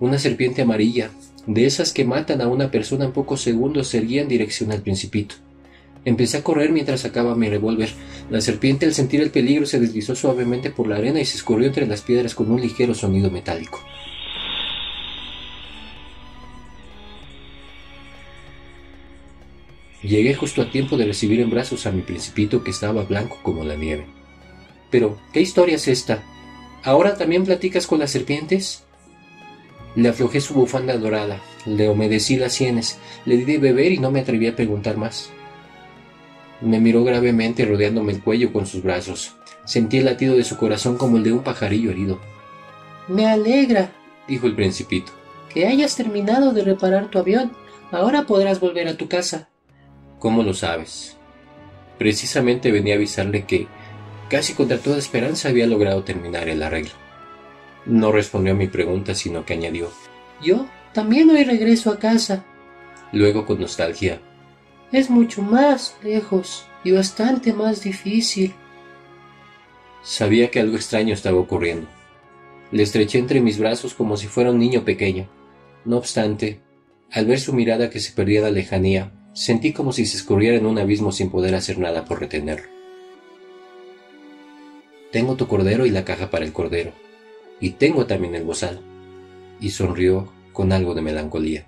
Una serpiente amarilla, de esas que matan a una persona en pocos segundos, seguía en dirección al principito. Empecé a correr mientras sacaba mi revólver. La serpiente, al sentir el peligro, se deslizó suavemente por la arena y se escurrió entre las piedras con un ligero sonido metálico. Llegué justo a tiempo de recibir en brazos a mi principito que estaba blanco como la nieve. Pero, ¿qué historia es esta? ¿Ahora también platicas con las serpientes? Le aflojé su bufanda dorada, le humedecí las sienes, le di de beber y no me atreví a preguntar más. Me miró gravemente rodeándome el cuello con sus brazos. Sentí el latido de su corazón como el de un pajarillo herido. Me alegra, dijo el principito, que hayas terminado de reparar tu avión. Ahora podrás volver a tu casa. ¿Cómo lo sabes? Precisamente venía a avisarle que, casi contra toda esperanza, había logrado terminar el arreglo. No respondió a mi pregunta, sino que añadió, Yo también hoy regreso a casa. Luego con nostalgia, es mucho más lejos y bastante más difícil. Sabía que algo extraño estaba ocurriendo. Le estreché entre mis brazos como si fuera un niño pequeño. No obstante, al ver su mirada que se perdía en la lejanía, sentí como si se escurriera en un abismo sin poder hacer nada por retenerlo. Tengo tu cordero y la caja para el cordero, y tengo también el bozal. Y sonrió con algo de melancolía.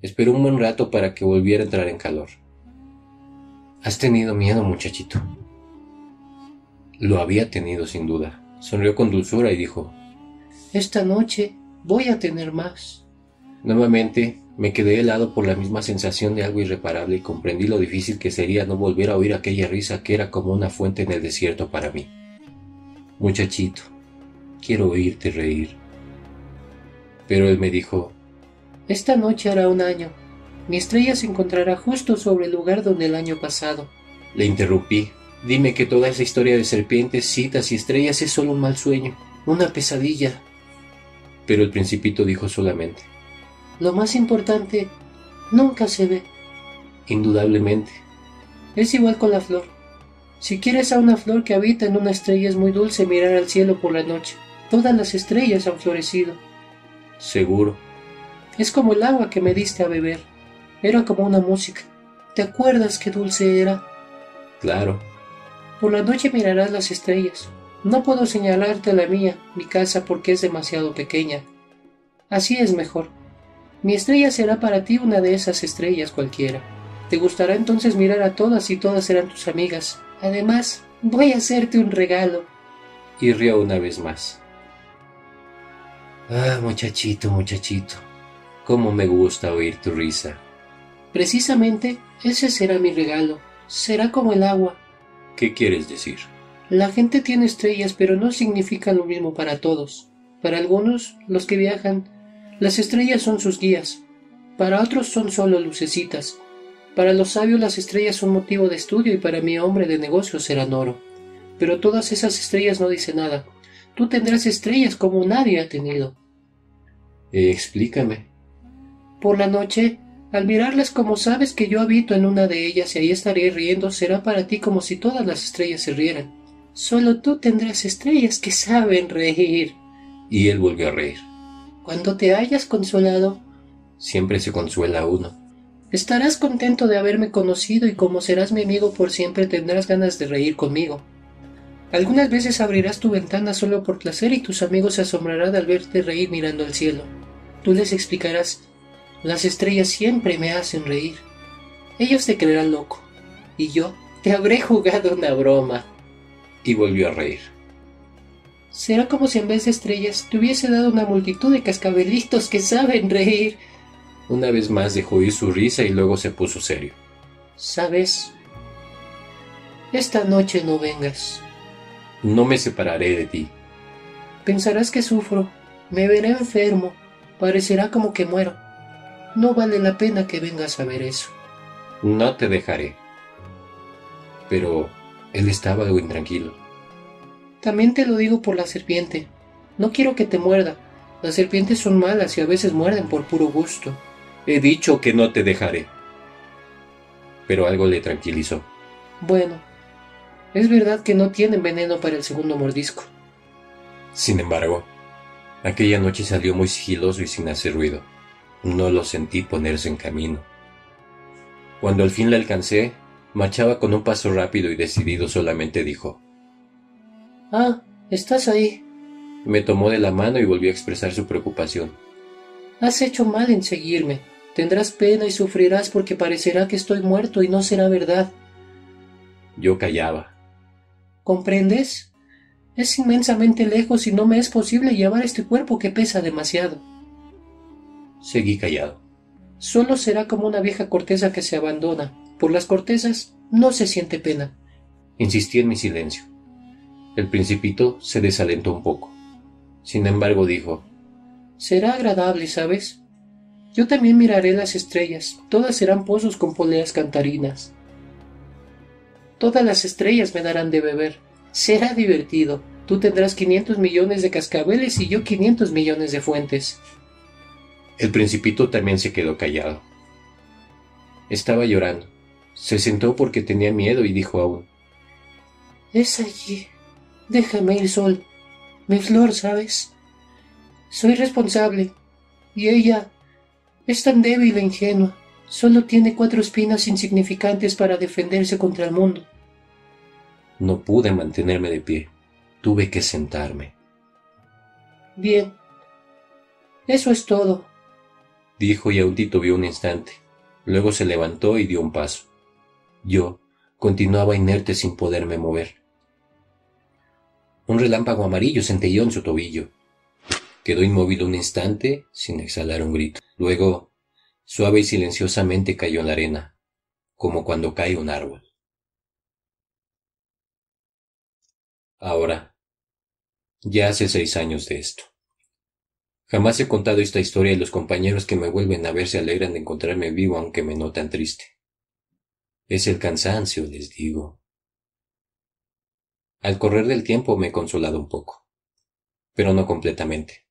Esperó un buen rato para que volviera a entrar en calor. ¿Has tenido miedo, muchachito? Lo había tenido sin duda. Sonrió con dulzura y dijo, Esta noche voy a tener más. Nuevamente me quedé helado por la misma sensación de algo irreparable y comprendí lo difícil que sería no volver a oír aquella risa que era como una fuente en el desierto para mí. Muchachito, quiero oírte reír. Pero él me dijo, esta noche hará un año. Mi estrella se encontrará justo sobre el lugar donde el año pasado. Le interrumpí. Dime que toda esa historia de serpientes, citas y estrellas es solo un mal sueño, una pesadilla. Pero el principito dijo solamente. Lo más importante nunca se ve. Indudablemente. Es igual con la flor. Si quieres a una flor que habita en una estrella es muy dulce mirar al cielo por la noche. Todas las estrellas han florecido. Seguro. Es como el agua que me diste a beber. Era como una música. ¿Te acuerdas qué dulce era? Claro. Por la noche mirarás las estrellas. No puedo señalarte la mía, mi casa, porque es demasiado pequeña. Así es mejor. Mi estrella será para ti una de esas estrellas cualquiera. Te gustará entonces mirar a todas y todas serán tus amigas. Además, voy a hacerte un regalo. Y rió una vez más. Ah, muchachito, muchachito. Cómo me gusta oír tu risa. Precisamente ese será mi regalo. Será como el agua. ¿Qué quieres decir? La gente tiene estrellas, pero no significan lo mismo para todos. Para algunos, los que viajan, las estrellas son sus guías. Para otros son solo lucecitas. Para los sabios las estrellas son motivo de estudio y para mi hombre de negocios serán oro. Pero todas esas estrellas no dicen nada. Tú tendrás estrellas como nadie ha tenido. Eh, explícame. Por la noche, al mirarlas como sabes que yo habito en una de ellas y ahí estaré riendo, será para ti como si todas las estrellas se rieran. Solo tú tendrás estrellas que saben reír. Y él volvió a reír. Cuando te hayas consolado, Siempre se consuela uno. estarás contento de haberme conocido y como serás mi amigo por siempre tendrás ganas de reír conmigo. Algunas veces abrirás tu ventana solo por placer y tus amigos se asombrarán al verte reír mirando al cielo. Tú les explicarás, las estrellas siempre me hacen reír. Ellos te creerán loco, y yo te habré jugado una broma. Y volvió a reír. Será como si en vez de estrellas te hubiese dado una multitud de cascabelitos que saben reír. Una vez más dejó ir su risa y luego se puso serio. ¿Sabes? Esta noche no vengas. No me separaré de ti. Pensarás que sufro, me veré enfermo, parecerá como que muero. No vale la pena que vengas a ver eso. No te dejaré. Pero él estaba algo intranquilo. También te lo digo por la serpiente. No quiero que te muerda. Las serpientes son malas y a veces muerden por puro gusto. He dicho que no te dejaré. Pero algo le tranquilizó. Bueno, es verdad que no tienen veneno para el segundo mordisco. Sin embargo, aquella noche salió muy sigiloso y sin hacer ruido. No lo sentí ponerse en camino. Cuando al fin la alcancé, marchaba con un paso rápido y decidido solamente dijo. Ah, estás ahí. Me tomó de la mano y volvió a expresar su preocupación. Has hecho mal en seguirme. Tendrás pena y sufrirás porque parecerá que estoy muerto y no será verdad. Yo callaba. ¿Comprendes? Es inmensamente lejos y no me es posible llevar este cuerpo que pesa demasiado. Seguí callado. Solo será como una vieja corteza que se abandona. Por las cortezas no se siente pena. Insistí en mi silencio. El principito se desalentó un poco. Sin embargo, dijo, Será agradable, ¿sabes? Yo también miraré las estrellas. Todas serán pozos con poleas cantarinas. Todas las estrellas me darán de beber. Será divertido. Tú tendrás 500 millones de cascabeles y yo 500 millones de fuentes. El principito también se quedó callado. Estaba llorando. Se sentó porque tenía miedo y dijo aún, Es allí. Déjame ir sol. Mi flor, ¿sabes? Soy responsable. Y ella es tan débil e ingenua. Solo tiene cuatro espinas insignificantes para defenderse contra el mundo. No pude mantenerme de pie. Tuve que sentarme. Bien. Eso es todo. Dijo y aún titubeó un instante. Luego se levantó y dio un paso. Yo continuaba inerte sin poderme mover. Un relámpago amarillo centelló en su tobillo. Quedó inmóvil un instante sin exhalar un grito. Luego, suave y silenciosamente cayó en la arena, como cuando cae un árbol. Ahora, ya hace seis años de esto. Jamás he contado esta historia y los compañeros que me vuelven a ver se alegran de encontrarme vivo aunque me notan triste. Es el cansancio, les digo. Al correr del tiempo me he consolado un poco, pero no completamente.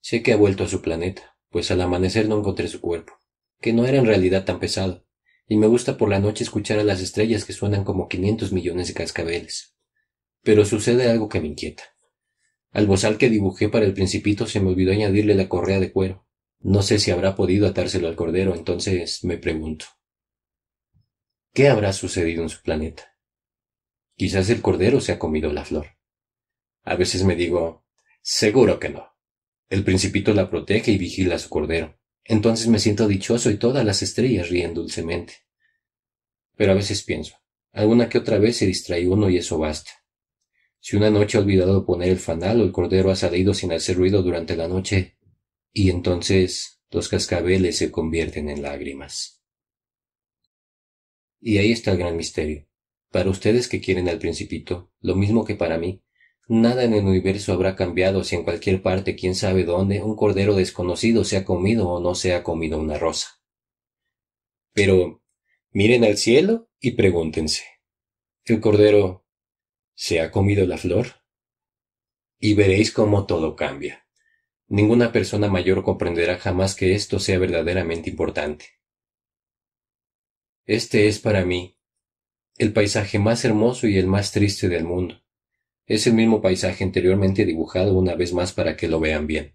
Sé que ha vuelto a su planeta, pues al amanecer no encontré su cuerpo, que no era en realidad tan pesado, y me gusta por la noche escuchar a las estrellas que suenan como quinientos millones de cascabeles. Pero sucede algo que me inquieta. Al bozal que dibujé para el principito se me olvidó añadirle la correa de cuero. No sé si habrá podido atárselo al cordero, entonces me pregunto. ¿Qué habrá sucedido en su planeta? Quizás el cordero se ha comido la flor. A veces me digo, seguro que no. El principito la protege y vigila a su cordero. Entonces me siento dichoso y todas las estrellas ríen dulcemente. Pero a veces pienso, alguna que otra vez se distrae uno y eso basta. Si una noche ha olvidado poner el fanal o el cordero ha salido sin hacer ruido durante la noche, y entonces los cascabeles se convierten en lágrimas. Y ahí está el gran misterio. Para ustedes que quieren al principito, lo mismo que para mí, nada en el universo habrá cambiado si en cualquier parte, quién sabe dónde, un cordero desconocido se ha comido o no se ha comido una rosa. Pero, Miren al cielo y pregúntense. ¿El cordero se ha comido la flor? Y veréis cómo todo cambia. Ninguna persona mayor comprenderá jamás que esto sea verdaderamente importante. Este es para mí el paisaje más hermoso y el más triste del mundo. Es el mismo paisaje anteriormente dibujado una vez más para que lo vean bien.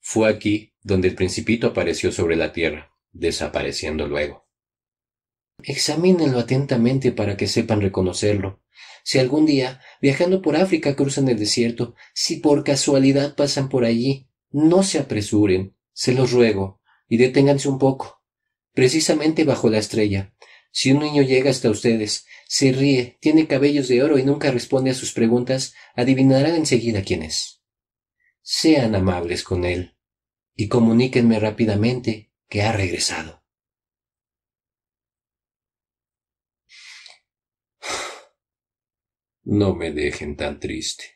Fue aquí donde el principito apareció sobre la tierra, desapareciendo luego. Examínenlo atentamente para que sepan reconocerlo. Si algún día, viajando por África, cruzan el desierto, si por casualidad pasan por allí, no se apresuren, se los ruego, y deténganse un poco. Precisamente bajo la estrella, si un niño llega hasta ustedes, se ríe, tiene cabellos de oro y nunca responde a sus preguntas, adivinarán enseguida quién es. Sean amables con él y comuníquenme rápidamente que ha regresado. No me dejen tan triste.